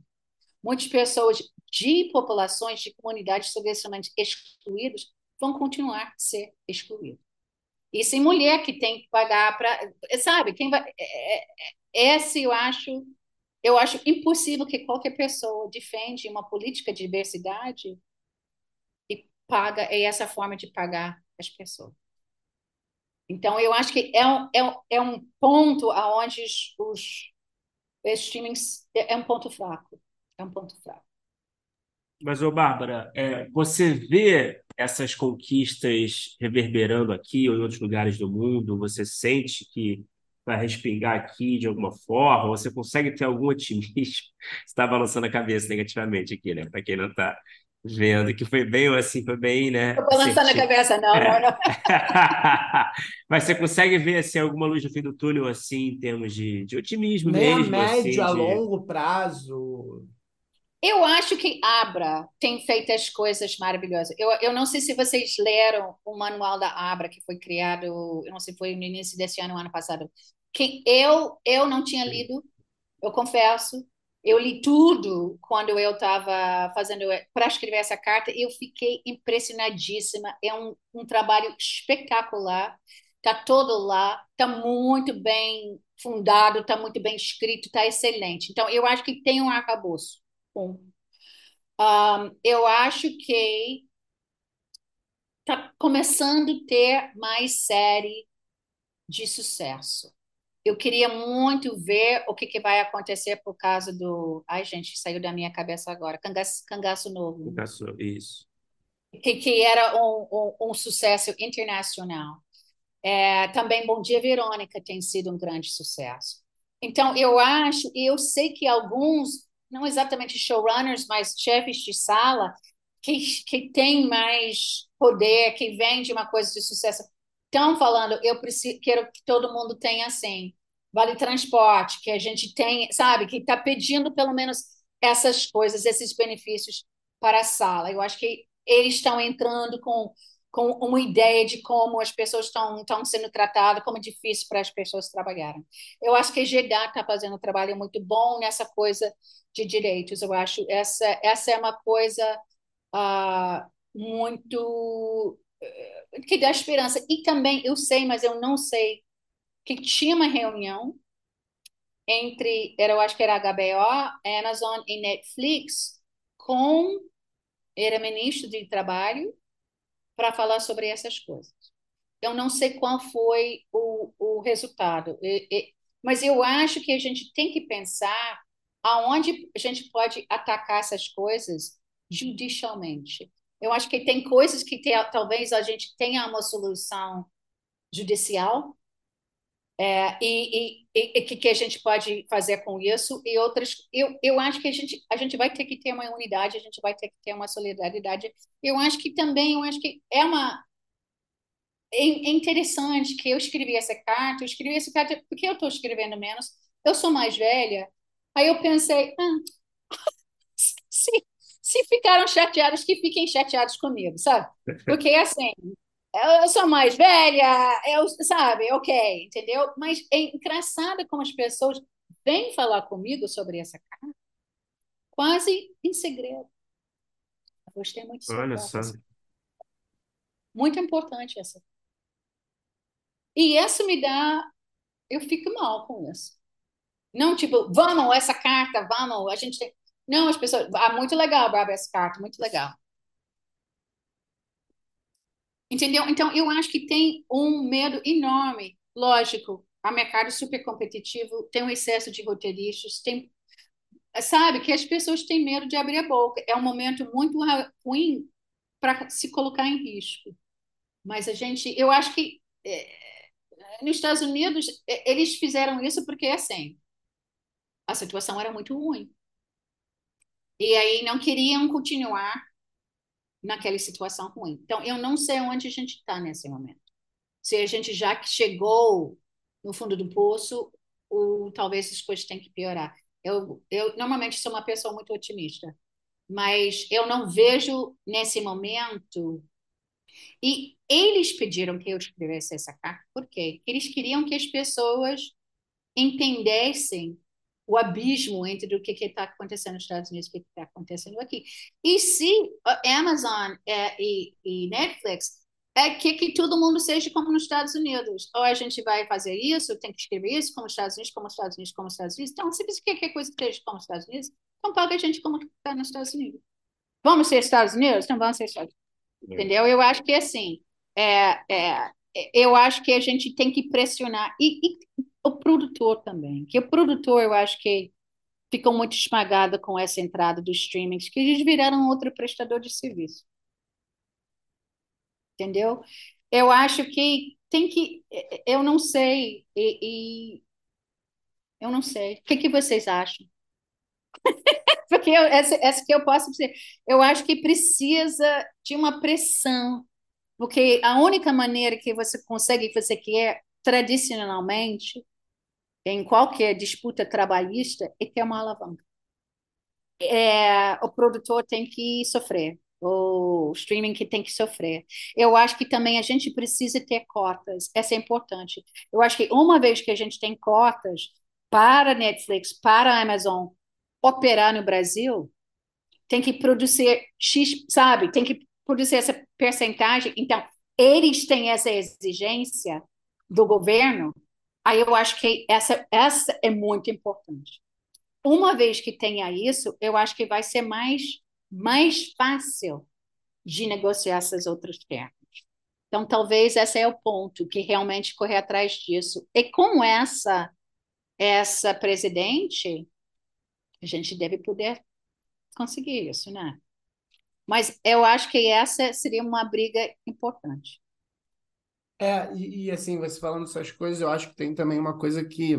Muitas pessoas de populações, de comunidades socialmente excluídas, vão continuar a ser excluídas. E sem mulher que tem que pagar para. Sabe, quem vai. É, é, é, esse eu acho. Eu acho impossível que qualquer pessoa defende uma política de diversidade e paga é essa forma de pagar as pessoas. Então, eu acho que é um, é é um ponto aonde os, os streamings é um ponto fraco. É um ponto fraco. Mas, ô Bárbara, é, você vê essas conquistas reverberando aqui ou em outros lugares do mundo? Você sente que vai respingar aqui de alguma forma? Você consegue ter algum otimismo? <laughs> Você está balançando a cabeça negativamente aqui, né? Para quem não está vendo, que foi bem assim, foi bem, né? Estou balançando a cabeça, não, é. não, não. <laughs> Mas você consegue ver assim, alguma luz no fim do túnel, assim, em termos de, de otimismo Nem mesmo? a médio, assim, a de... longo prazo. Eu acho que Abra tem feito as coisas maravilhosas. Eu, eu não sei se vocês leram o manual da Abra, que foi criado, eu não sei se foi no início desse ano, ano passado. Que eu, eu não tinha lido, eu confesso. Eu li tudo quando eu estava fazendo para escrever essa carta e eu fiquei impressionadíssima. É um, um trabalho espetacular. Está todo lá, está muito bem fundado, está muito bem escrito, está excelente. Então, eu acho que tem um arcabouço Um, eu acho que está começando a ter mais série de sucesso. Eu queria muito ver o que, que vai acontecer por causa do. Ai, gente, saiu da minha cabeça agora. Cangaço, Cangaço Novo. Cangaço, isso. Que, que era um, um, um sucesso internacional. É, também Bom Dia Verônica tem sido um grande sucesso. Então, eu acho, e eu sei que alguns não exatamente showrunners, mas chefes de sala que, que têm mais poder, que vêm de uma coisa de sucesso, estão falando, eu preciso, quero que todo mundo tenha assim, vale transporte, que a gente tem, sabe, que está pedindo pelo menos essas coisas, esses benefícios para a sala. Eu acho que eles estão entrando com com uma ideia de como as pessoas estão, estão sendo tratadas, como é difícil para as pessoas trabalharem. Eu acho que a GEDA está fazendo um trabalho muito bom nessa coisa de direitos. Eu acho essa essa é uma coisa uh, muito uh, que dá esperança. E também eu sei, mas eu não sei que tinha uma reunião entre, eu acho que era HBO, Amazon e Netflix com era ministro de trabalho para falar sobre essas coisas. Eu não sei qual foi o, o resultado, e, e, mas eu acho que a gente tem que pensar aonde a gente pode atacar essas coisas judicialmente. Eu acho que tem coisas que tem, talvez a gente tenha uma solução judicial é, e, e, que, que a gente pode fazer com isso e outras eu, eu acho que a gente a gente vai ter que ter uma unidade a gente vai ter que ter uma solidariedade. Eu acho que também eu acho que é uma é, é interessante que eu escrevi essa carta eu escrevi essa carta porque eu estou escrevendo menos eu sou mais velha aí eu pensei ah, <laughs> se, se ficaram chateados que fiquem chateados comigo sabe? Porque assim eu sou mais velha, eu, sabe, ok, entendeu? Mas é engraçado como as pessoas vêm falar comigo sobre essa carta, quase em segredo. Eu gostei muito disso. Olha só. Muito importante essa. E isso me dá. Eu fico mal com isso. Não, tipo, vamos, essa carta, vamos, a gente tem. Não, as pessoas. Ah, muito legal, Bárbara, essa carta, muito legal. Entendeu? Então, eu acho que tem um medo enorme. Lógico, a mercado super competitivo, tem um excesso de roteiristas, tem sabe que as pessoas têm medo de abrir a boca. É um momento muito ruim para se colocar em risco. Mas a gente, eu acho que é, nos Estados Unidos é, eles fizeram isso porque assim a situação era muito ruim e aí não queriam continuar naquela situação ruim. Então, eu não sei onde a gente está nesse momento. Se a gente já chegou no fundo do poço ou talvez as coisas tenham que piorar. Eu, eu normalmente sou uma pessoa muito otimista, mas eu não vejo nesse momento. E eles pediram que eu escrevesse essa carta, por quê? Eles queriam que as pessoas entendessem o abismo entre o que está acontecendo nos Estados Unidos e o que está acontecendo aqui. E se Amazon é, e, e Netflix é que, que todo mundo seja como nos Estados Unidos. Ou a gente vai fazer isso, tem que escrever isso como os Estados Unidos, como os Estados Unidos, como os Estados Unidos. Então, se você quer que a coisa esteja como os Estados Unidos, então paga a gente como está nos Estados Unidos. Vamos ser Estados Unidos? Então vamos ser Estados Unidos. É. Entendeu? Eu acho que assim, é, é, eu acho que a gente tem que pressionar. E, e o produtor também. Que o produtor, eu acho que ficou muito esmagado com essa entrada dos streamings, que eles viraram outro prestador de serviço entendeu? Eu acho que tem que. Eu não sei, e, e eu não sei. O que, que vocês acham? <laughs> Porque eu, essa, essa que eu posso dizer. Eu acho que precisa de uma pressão, porque a única maneira que você consegue, que você quer tradicionalmente, em qualquer disputa trabalhista, é ter uma alavanca. É, o produtor tem que sofrer o streaming que tem que sofrer. Eu acho que também a gente precisa ter cotas, essa é importante. Eu acho que uma vez que a gente tem cotas para Netflix, para Amazon operar no Brasil, tem que produzir X, sabe? Tem que produzir essa percentagem. Então, eles têm essa exigência do governo, aí eu acho que essa, essa é muito importante. Uma vez que tenha isso, eu acho que vai ser mais mais fácil de negociar essas outras terras. Então, talvez esse é o ponto, que realmente correr atrás disso. E com essa, essa presidente, a gente deve poder conseguir isso, né? Mas eu acho que essa seria uma briga importante. É, e, e assim, você falando essas coisas, eu acho que tem também uma coisa que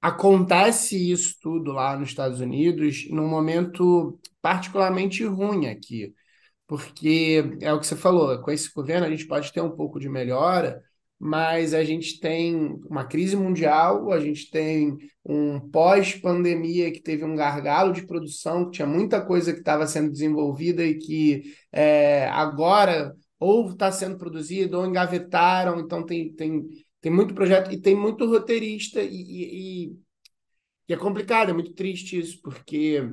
acontece isso tudo lá nos Estados Unidos num momento particularmente ruim aqui, porque é o que você falou, com esse governo a gente pode ter um pouco de melhora, mas a gente tem uma crise mundial, a gente tem um pós-pandemia que teve um gargalo de produção, que tinha muita coisa que estava sendo desenvolvida e que é, agora ou está sendo produzida ou engavetaram, então tem, tem tem muito projeto e tem muito roteirista e, e, e, é complicado, é muito triste isso, porque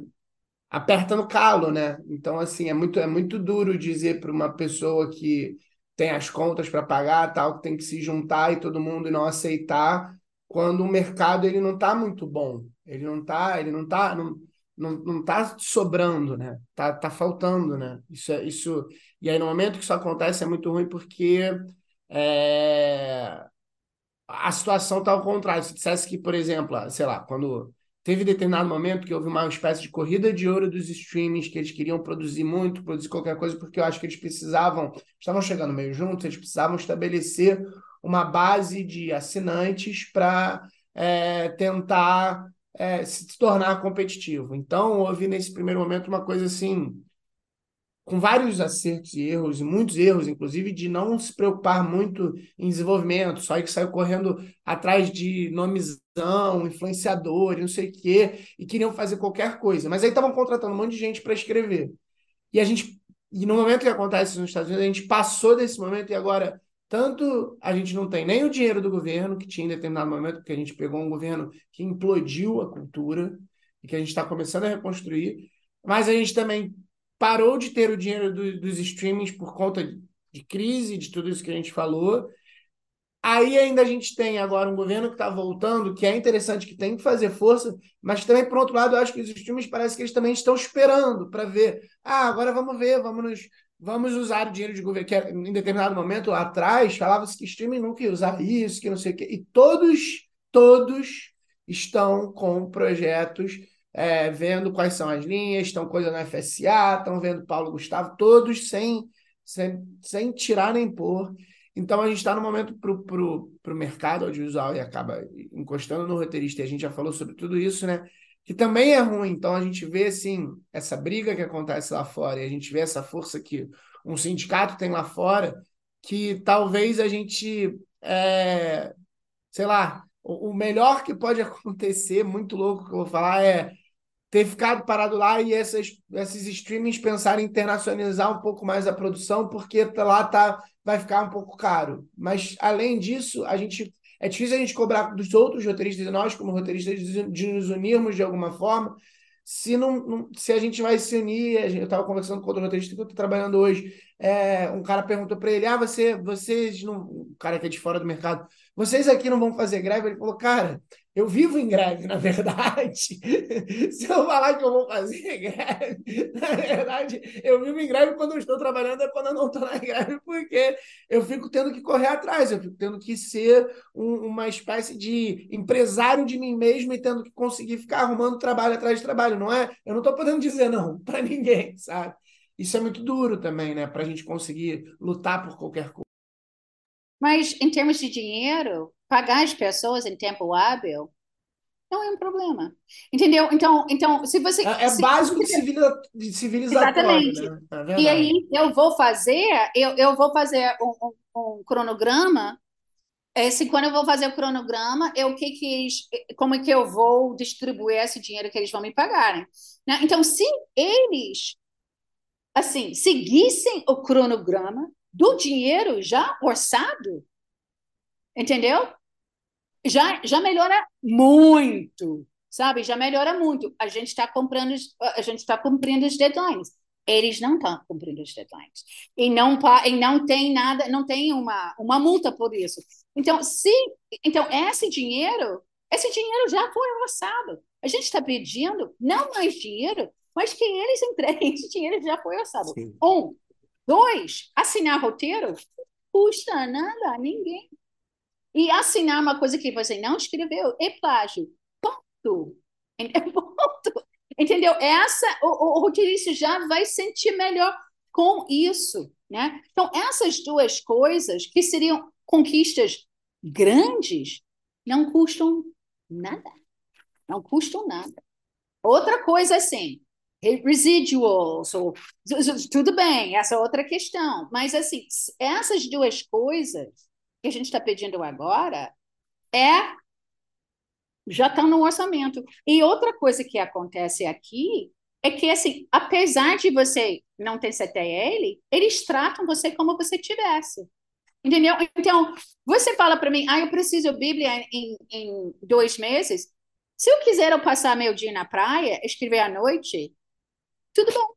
aperta no calo, né? Então, assim, é muito, é muito duro dizer para uma pessoa que tem as contas para pagar, tal, que tem que se juntar e todo mundo não aceitar, quando o mercado ele não está muito bom. Ele não está, ele não tá, não, não, não tá sobrando, né? Tá, tá faltando, né? Isso, é, isso... E aí, no momento que isso acontece, é muito ruim porque é, a situação está ao contrário. Se dissesse que, por exemplo, sei lá, quando teve determinado momento que houve uma espécie de corrida de ouro dos streamings, que eles queriam produzir muito, produzir qualquer coisa, porque eu acho que eles precisavam, estavam chegando meio juntos, eles precisavam estabelecer uma base de assinantes para é, tentar é, se tornar competitivo. Então, houve nesse primeiro momento uma coisa assim com vários acertos e erros, e muitos erros, inclusive, de não se preocupar muito em desenvolvimento, só que saiu correndo atrás de nomezão, influenciador, não sei o quê, e queriam fazer qualquer coisa. Mas aí estavam contratando um monte de gente para escrever. E a gente, e no momento que acontece nos Estados Unidos, a gente passou desse momento e agora tanto a gente não tem nem o dinheiro do governo, que tinha em determinado momento, porque a gente pegou um governo que implodiu a cultura e que a gente está começando a reconstruir, mas a gente também parou de ter o dinheiro do, dos streamings por conta de crise, de tudo isso que a gente falou. Aí ainda a gente tem agora um governo que está voltando, que é interessante, que tem que fazer força, mas também, por outro lado, eu acho que os streamings parece que eles também estão esperando para ver. Ah, agora vamos ver, vamos nos, vamos usar o dinheiro de governo, que em determinado momento lá atrás falava-se que streaming nunca ia usar isso, que não sei o quê. E todos, todos estão com projetos é, vendo quais são as linhas, estão coisa no FSA, estão vendo Paulo Gustavo, todos sem, sem, sem tirar nem pôr. Então a gente está no momento para o pro, pro mercado audiovisual e acaba encostando no roteirista, e a gente já falou sobre tudo isso, né? Que também é ruim. Então a gente vê assim, essa briga que acontece lá fora, e a gente vê essa força que um sindicato tem lá fora, que talvez a gente, é, sei lá, o melhor que pode <laughs> acontecer, muito louco que eu vou falar, é ter ficado parado lá e essas, esses streamings pensarem em internacionalizar um pouco mais a produção, porque lá tá, vai ficar um pouco caro. Mas, além disso, a gente é difícil a gente cobrar dos outros roteiristas nós, como roteiristas, de nos unirmos de alguma forma. Se, não, não se a gente vai se unir, eu estava conversando com outro roteirista que eu estou trabalhando hoje. É, um cara perguntou para ele: Ah, você, vocês não. Um cara que é de fora do mercado, vocês aqui não vão fazer greve? Ele falou: Cara, eu vivo em greve, <laughs> na verdade. Se eu falar que eu vou fazer <laughs> greve, na verdade, eu vivo em greve quando eu estou trabalhando, é quando eu não estou na greve, porque eu fico tendo que correr atrás, eu fico tendo que ser um, uma espécie de empresário de mim mesmo e tendo que conseguir ficar arrumando trabalho atrás de trabalho, não é? Eu não estou podendo dizer não para ninguém, sabe? Isso é muito duro também, né? Para a gente conseguir lutar por qualquer coisa. Mas, em termos de dinheiro, pagar as pessoas em tempo hábil não é um problema. Entendeu? Então, então se você. É, é se, básico de, civiliza, de civilizatório. Exatamente. Né? É e aí eu vou fazer, eu, eu vou fazer um, um, um cronograma. Esse, quando eu vou fazer o cronograma, eu que que eles, como é que eu vou distribuir esse dinheiro que eles vão me pagarem? Né? Então, se eles assim seguissem o cronograma, do dinheiro já orçado, entendeu? Já, já melhora muito, sabe? Já melhora muito. A gente está comprando, a gente está cumprindo os deadlines. Eles não estão cumprindo os deadlines e não e não tem nada, não tem uma uma multa por isso. Então, se então esse dinheiro, esse dinheiro já foi orçado. A gente está pedindo não mais dinheiro, mas que eles <laughs> entreguem esse dinheiro já foi orçado. Sim. Um, Dois, assinar roteiro custa nada a ninguém. E assinar uma coisa que você não escreveu é plágio. Ponto. <laughs> Ponto. Entendeu? Essa, o, o roteirista já vai sentir melhor com isso. Né? Então, essas duas coisas, que seriam conquistas grandes, não custam nada. Não custam nada. Outra coisa, assim, residuals, ou, tudo bem, essa é outra questão. Mas, assim, essas duas coisas que a gente está pedindo agora é já estão no orçamento. E outra coisa que acontece aqui é que, assim, apesar de você não ter CTL, eles tratam você como você tivesse. Entendeu? Então, você fala para mim, ah, eu preciso Bíblia em, em dois meses. Se eu quiser eu passar meu dia na praia, escrever à noite, tudo bom.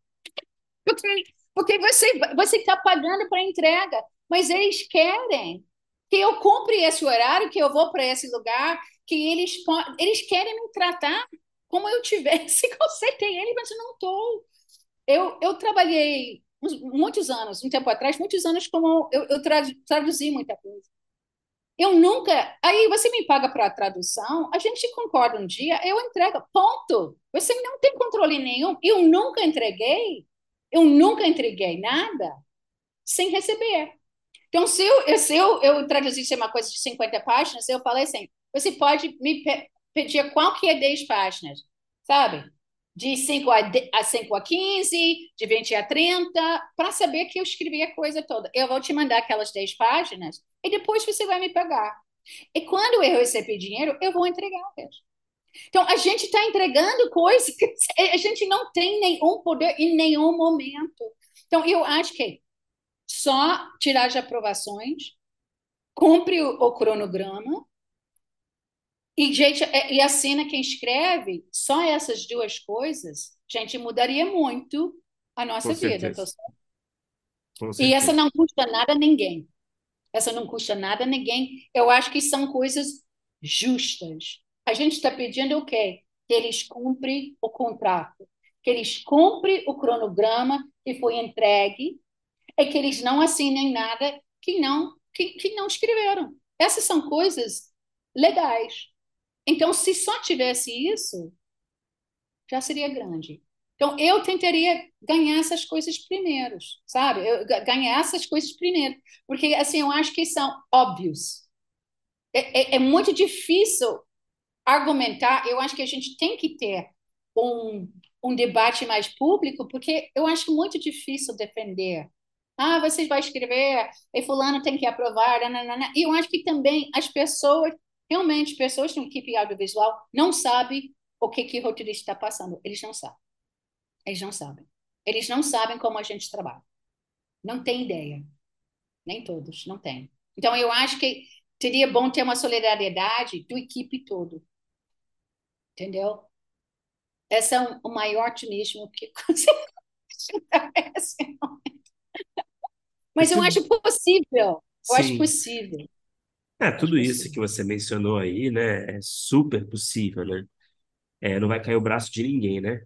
Porque, porque você você está pagando para entrega, mas eles querem que eu cumpra esse horário, que eu vou para esse lugar, que eles eles querem me tratar como eu tivesse <laughs> consertei ele, mas eu não estou. Eu, eu trabalhei muitos anos, um tempo atrás, muitos anos como eu, eu traduzi muita coisa. Eu nunca. Aí você me paga para a tradução, a gente concorda um dia, eu entrego. Ponto. Você não tem controle nenhum. Eu nunca entreguei. Eu nunca entreguei nada sem receber. Então, se eu, se eu, eu traduzisse uma coisa de 50 páginas, eu falei assim: você pode me pe pedir qual que é 10 páginas, sabe? De 5 a, a 5 a 15, de 20 a 30, para saber que eu escrevi a coisa toda. Eu vou te mandar aquelas 10 páginas e depois você vai me pagar. E quando eu receber dinheiro, eu vou entregar. Então, a gente está entregando coisas que <laughs> a gente não tem nenhum poder em nenhum momento. Então, eu acho que só tirar de aprovações, cumpre o, o cronograma, e, gente, é, e assina quem escreve, só essas duas coisas, gente, mudaria muito a nossa Com vida. e essa não custa nada a ninguém. Essa não custa nada a ninguém. Eu acho que são coisas justas. A gente está pedindo o quê? Que eles cumprem o contrato, que eles cumprem o cronograma que foi entregue, e que eles não assinem nada que não, que, que não escreveram. Essas são coisas legais. Então, se só tivesse isso, já seria grande. Então, eu tentaria ganhar essas coisas primeiro, sabe? Eu, ganhar essas coisas primeiro. Porque, assim, eu acho que são óbvios. É, é, é, muito difícil argumentar. Eu acho que a gente tem que ter um, um debate mais público, porque eu acho muito difícil defender. Ah, você vai escrever, e fulano tem que aprovar, e eu acho que também as pessoas Realmente, pessoas de uma equipe audiovisual não sabem o que, que o roteirista está passando. Eles não sabem. Eles não sabem. Eles não sabem como a gente trabalha. Não tem ideia. Nem todos, não tem. Então, eu acho que seria bom ter uma solidariedade do equipe todo. Entendeu? Esse é o maior otimismo que <laughs> Mas eu acho possível. Eu Sim. acho possível. É, tudo isso que você mencionou aí, né, é super possível, né? É, não vai cair o braço de ninguém, né?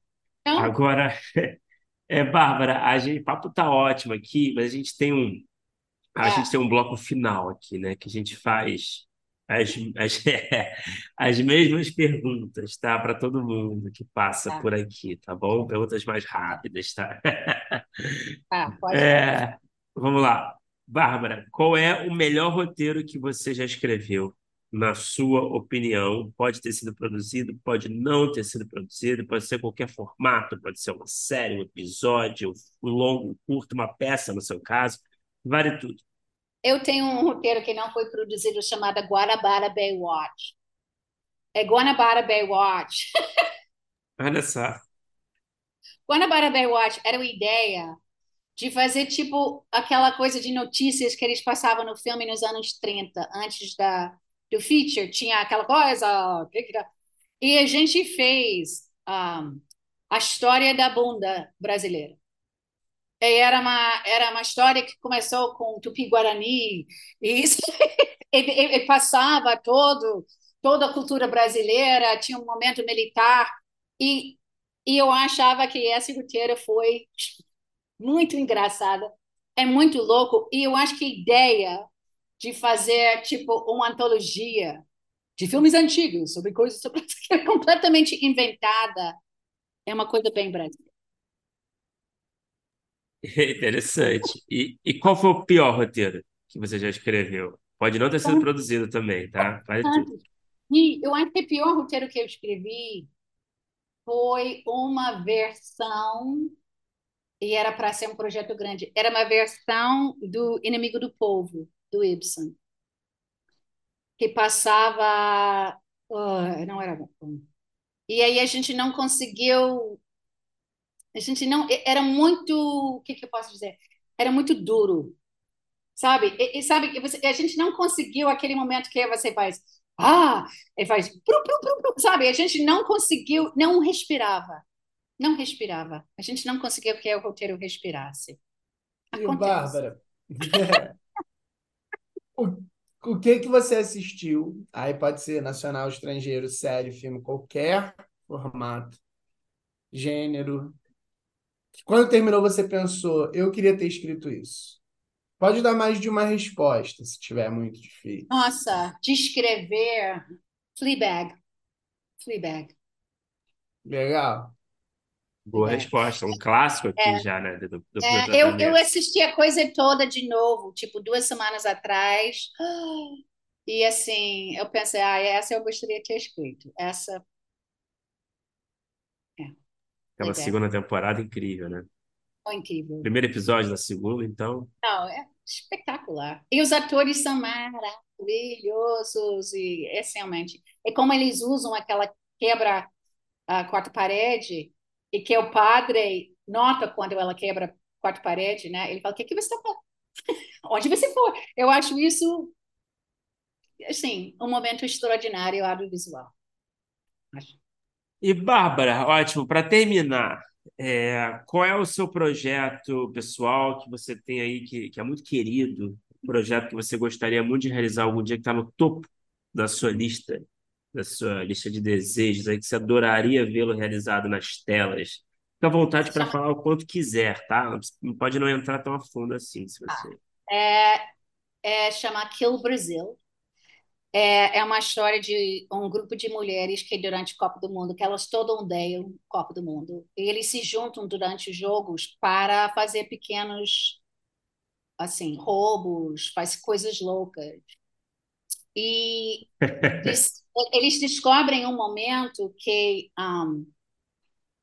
Não. Agora, <laughs> é, Bárbara, a gente, o papo tá ótimo aqui, mas a gente tem um, a é. gente tem um bloco final aqui, né? Que a gente faz as, as, <laughs> as mesmas perguntas, tá? Para todo mundo que passa tá. por aqui, tá bom? Perguntas mais rápidas, tá? Ah, <laughs> pode. É, vamos lá. Bárbara, qual é o melhor roteiro que você já escreveu, na sua opinião? Pode ter sido produzido, pode não ter sido produzido, pode ser qualquer formato, pode ser uma série, um episódio, um longo, um curto, uma peça, no seu caso, vale tudo. Eu tenho um roteiro que não foi produzido chamado Guanabara Baywatch. É Guanabara Baywatch. <laughs> Olha só. Guanabara Baywatch era uma ideia de fazer tipo aquela coisa de notícias que eles passavam no filme nos anos 30, antes da, do feature, tinha aquela coisa. E a gente fez um, a história da bunda brasileira. E era uma, era uma história que começou com Tupi-Guarani, e, isso, <laughs> e, passava todo, toda a cultura brasileira, tinha um momento militar, e, e eu achava que esse roteiro foi muito engraçada, é muito louco, e eu acho que a ideia de fazer tipo uma antologia de filmes antigos sobre coisas <laughs> sobre, completamente inventada é uma coisa bem brasileira. <laughs> Interessante. E, e qual foi o pior roteiro que você já escreveu? Pode não ter sido produzido também, tá? Faz tudo. E eu acho que o pior roteiro que eu escrevi foi uma versão, e era para ser um projeto grande, era uma versão do Inimigo do Povo, do Ibsen, que passava. Oh, não era bom. E aí a gente não conseguiu a gente não. Era muito. O que, que eu posso dizer? Era muito duro. Sabe? E, e sabe, você, a gente não conseguiu aquele momento que você faz. Ah! E faz. Pru, pru, pru, sabe? A gente não conseguiu, não respirava. Não respirava. A gente não conseguiu que o roteiro respirasse. Acontece. E Bárbara, <laughs> o, o que que você assistiu? Aí pode ser nacional, estrangeiro, série, filme, qualquer formato, gênero, quando terminou, você pensou, eu queria ter escrito isso? Pode dar mais de uma resposta, se tiver muito difícil. Nossa, descrever Fleabag. Fleabag. Legal. Boa resposta, um clássico aqui é, já, né? Do, do é, eu, eu assisti a coisa toda de novo, tipo, duas semanas atrás. E assim, eu pensei, ah, essa eu gostaria de ter escrito. Essa Aquela segunda temporada incrível, né? Foi incrível. Primeiro episódio da segunda, então. Não, é espetacular. E os atores são maravilhosos e essencialmente. E como eles usam aquela quebra a quarta parede e que o padre nota quando ela quebra quarta parede, né? Ele fala: "O que, que você está falando? <laughs> Onde você for?" Eu acho isso assim um momento extraordinário audiovisual. E, Bárbara, ótimo, para terminar, é, qual é o seu projeto pessoal que você tem aí, que, que é muito querido, um projeto que você gostaria muito de realizar algum dia, que está no topo da sua lista, da sua lista de desejos, aí, que você adoraria vê-lo realizado nas telas? Fique à vontade para falar o quanto quiser, tá? Não pode não entrar tão a fundo assim, se você... É, é chamar Kill Brasil. É, é uma história de um grupo de mulheres que durante o Copa do Mundo, que elas todas odeiam o Copa do Mundo, e eles se juntam durante os jogos para fazer pequenos assim, roubos, faz coisas loucas. E <laughs> eles descobrem um momento que um,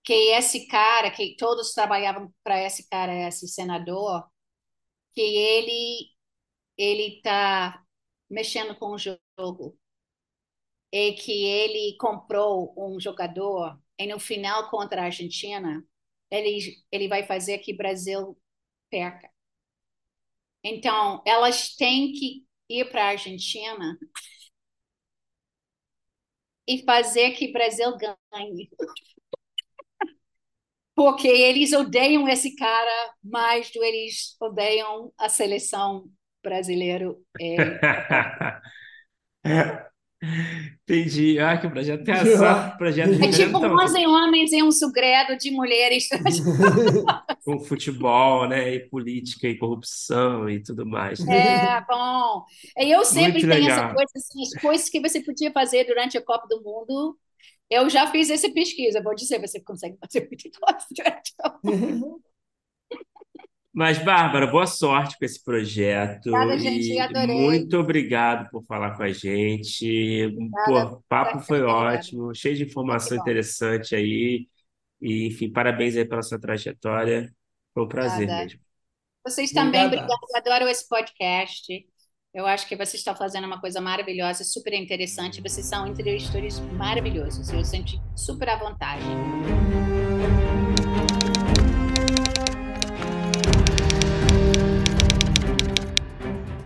que esse cara, que todos trabalhavam para esse cara, esse senador, que ele ele está mexendo com o jogo. é que ele comprou um jogador e no final contra a Argentina, ele, ele vai fazer que o Brasil perca. Então, elas têm que ir para a Argentina e fazer que o Brasil ganhe. Porque eles odeiam esse cara mais do que eles odeiam a seleção brasileira. É. <laughs> Entendi. Ah, que projeto tem <laughs> essa. Projeto é tipo nós em homens em um segredo de mulheres. <laughs> <laughs> Com futebol, né? E política e corrupção e tudo mais. É, bom. Eu sempre Muito tenho legal. essa coisa, assim, as coisas que você podia fazer durante a Copa do Mundo. Eu já fiz essa pesquisa, vou dizer, você consegue fazer muito durante a Copa do Mundo. Mas, Bárbara, boa sorte com esse projeto. Obrigada, gente, adorei. Muito obrigado por falar com a gente. Pô, o papo foi ótimo, cheio de informação interessante aí. E, enfim, parabéns aí pela sua trajetória. Foi um prazer Obrigada. mesmo. Vocês também, obrigada. Eu adoro esse podcast. Eu acho que vocês estão fazendo uma coisa maravilhosa, super interessante. Vocês são entrevistadores maravilhosos. Eu senti super à vontade.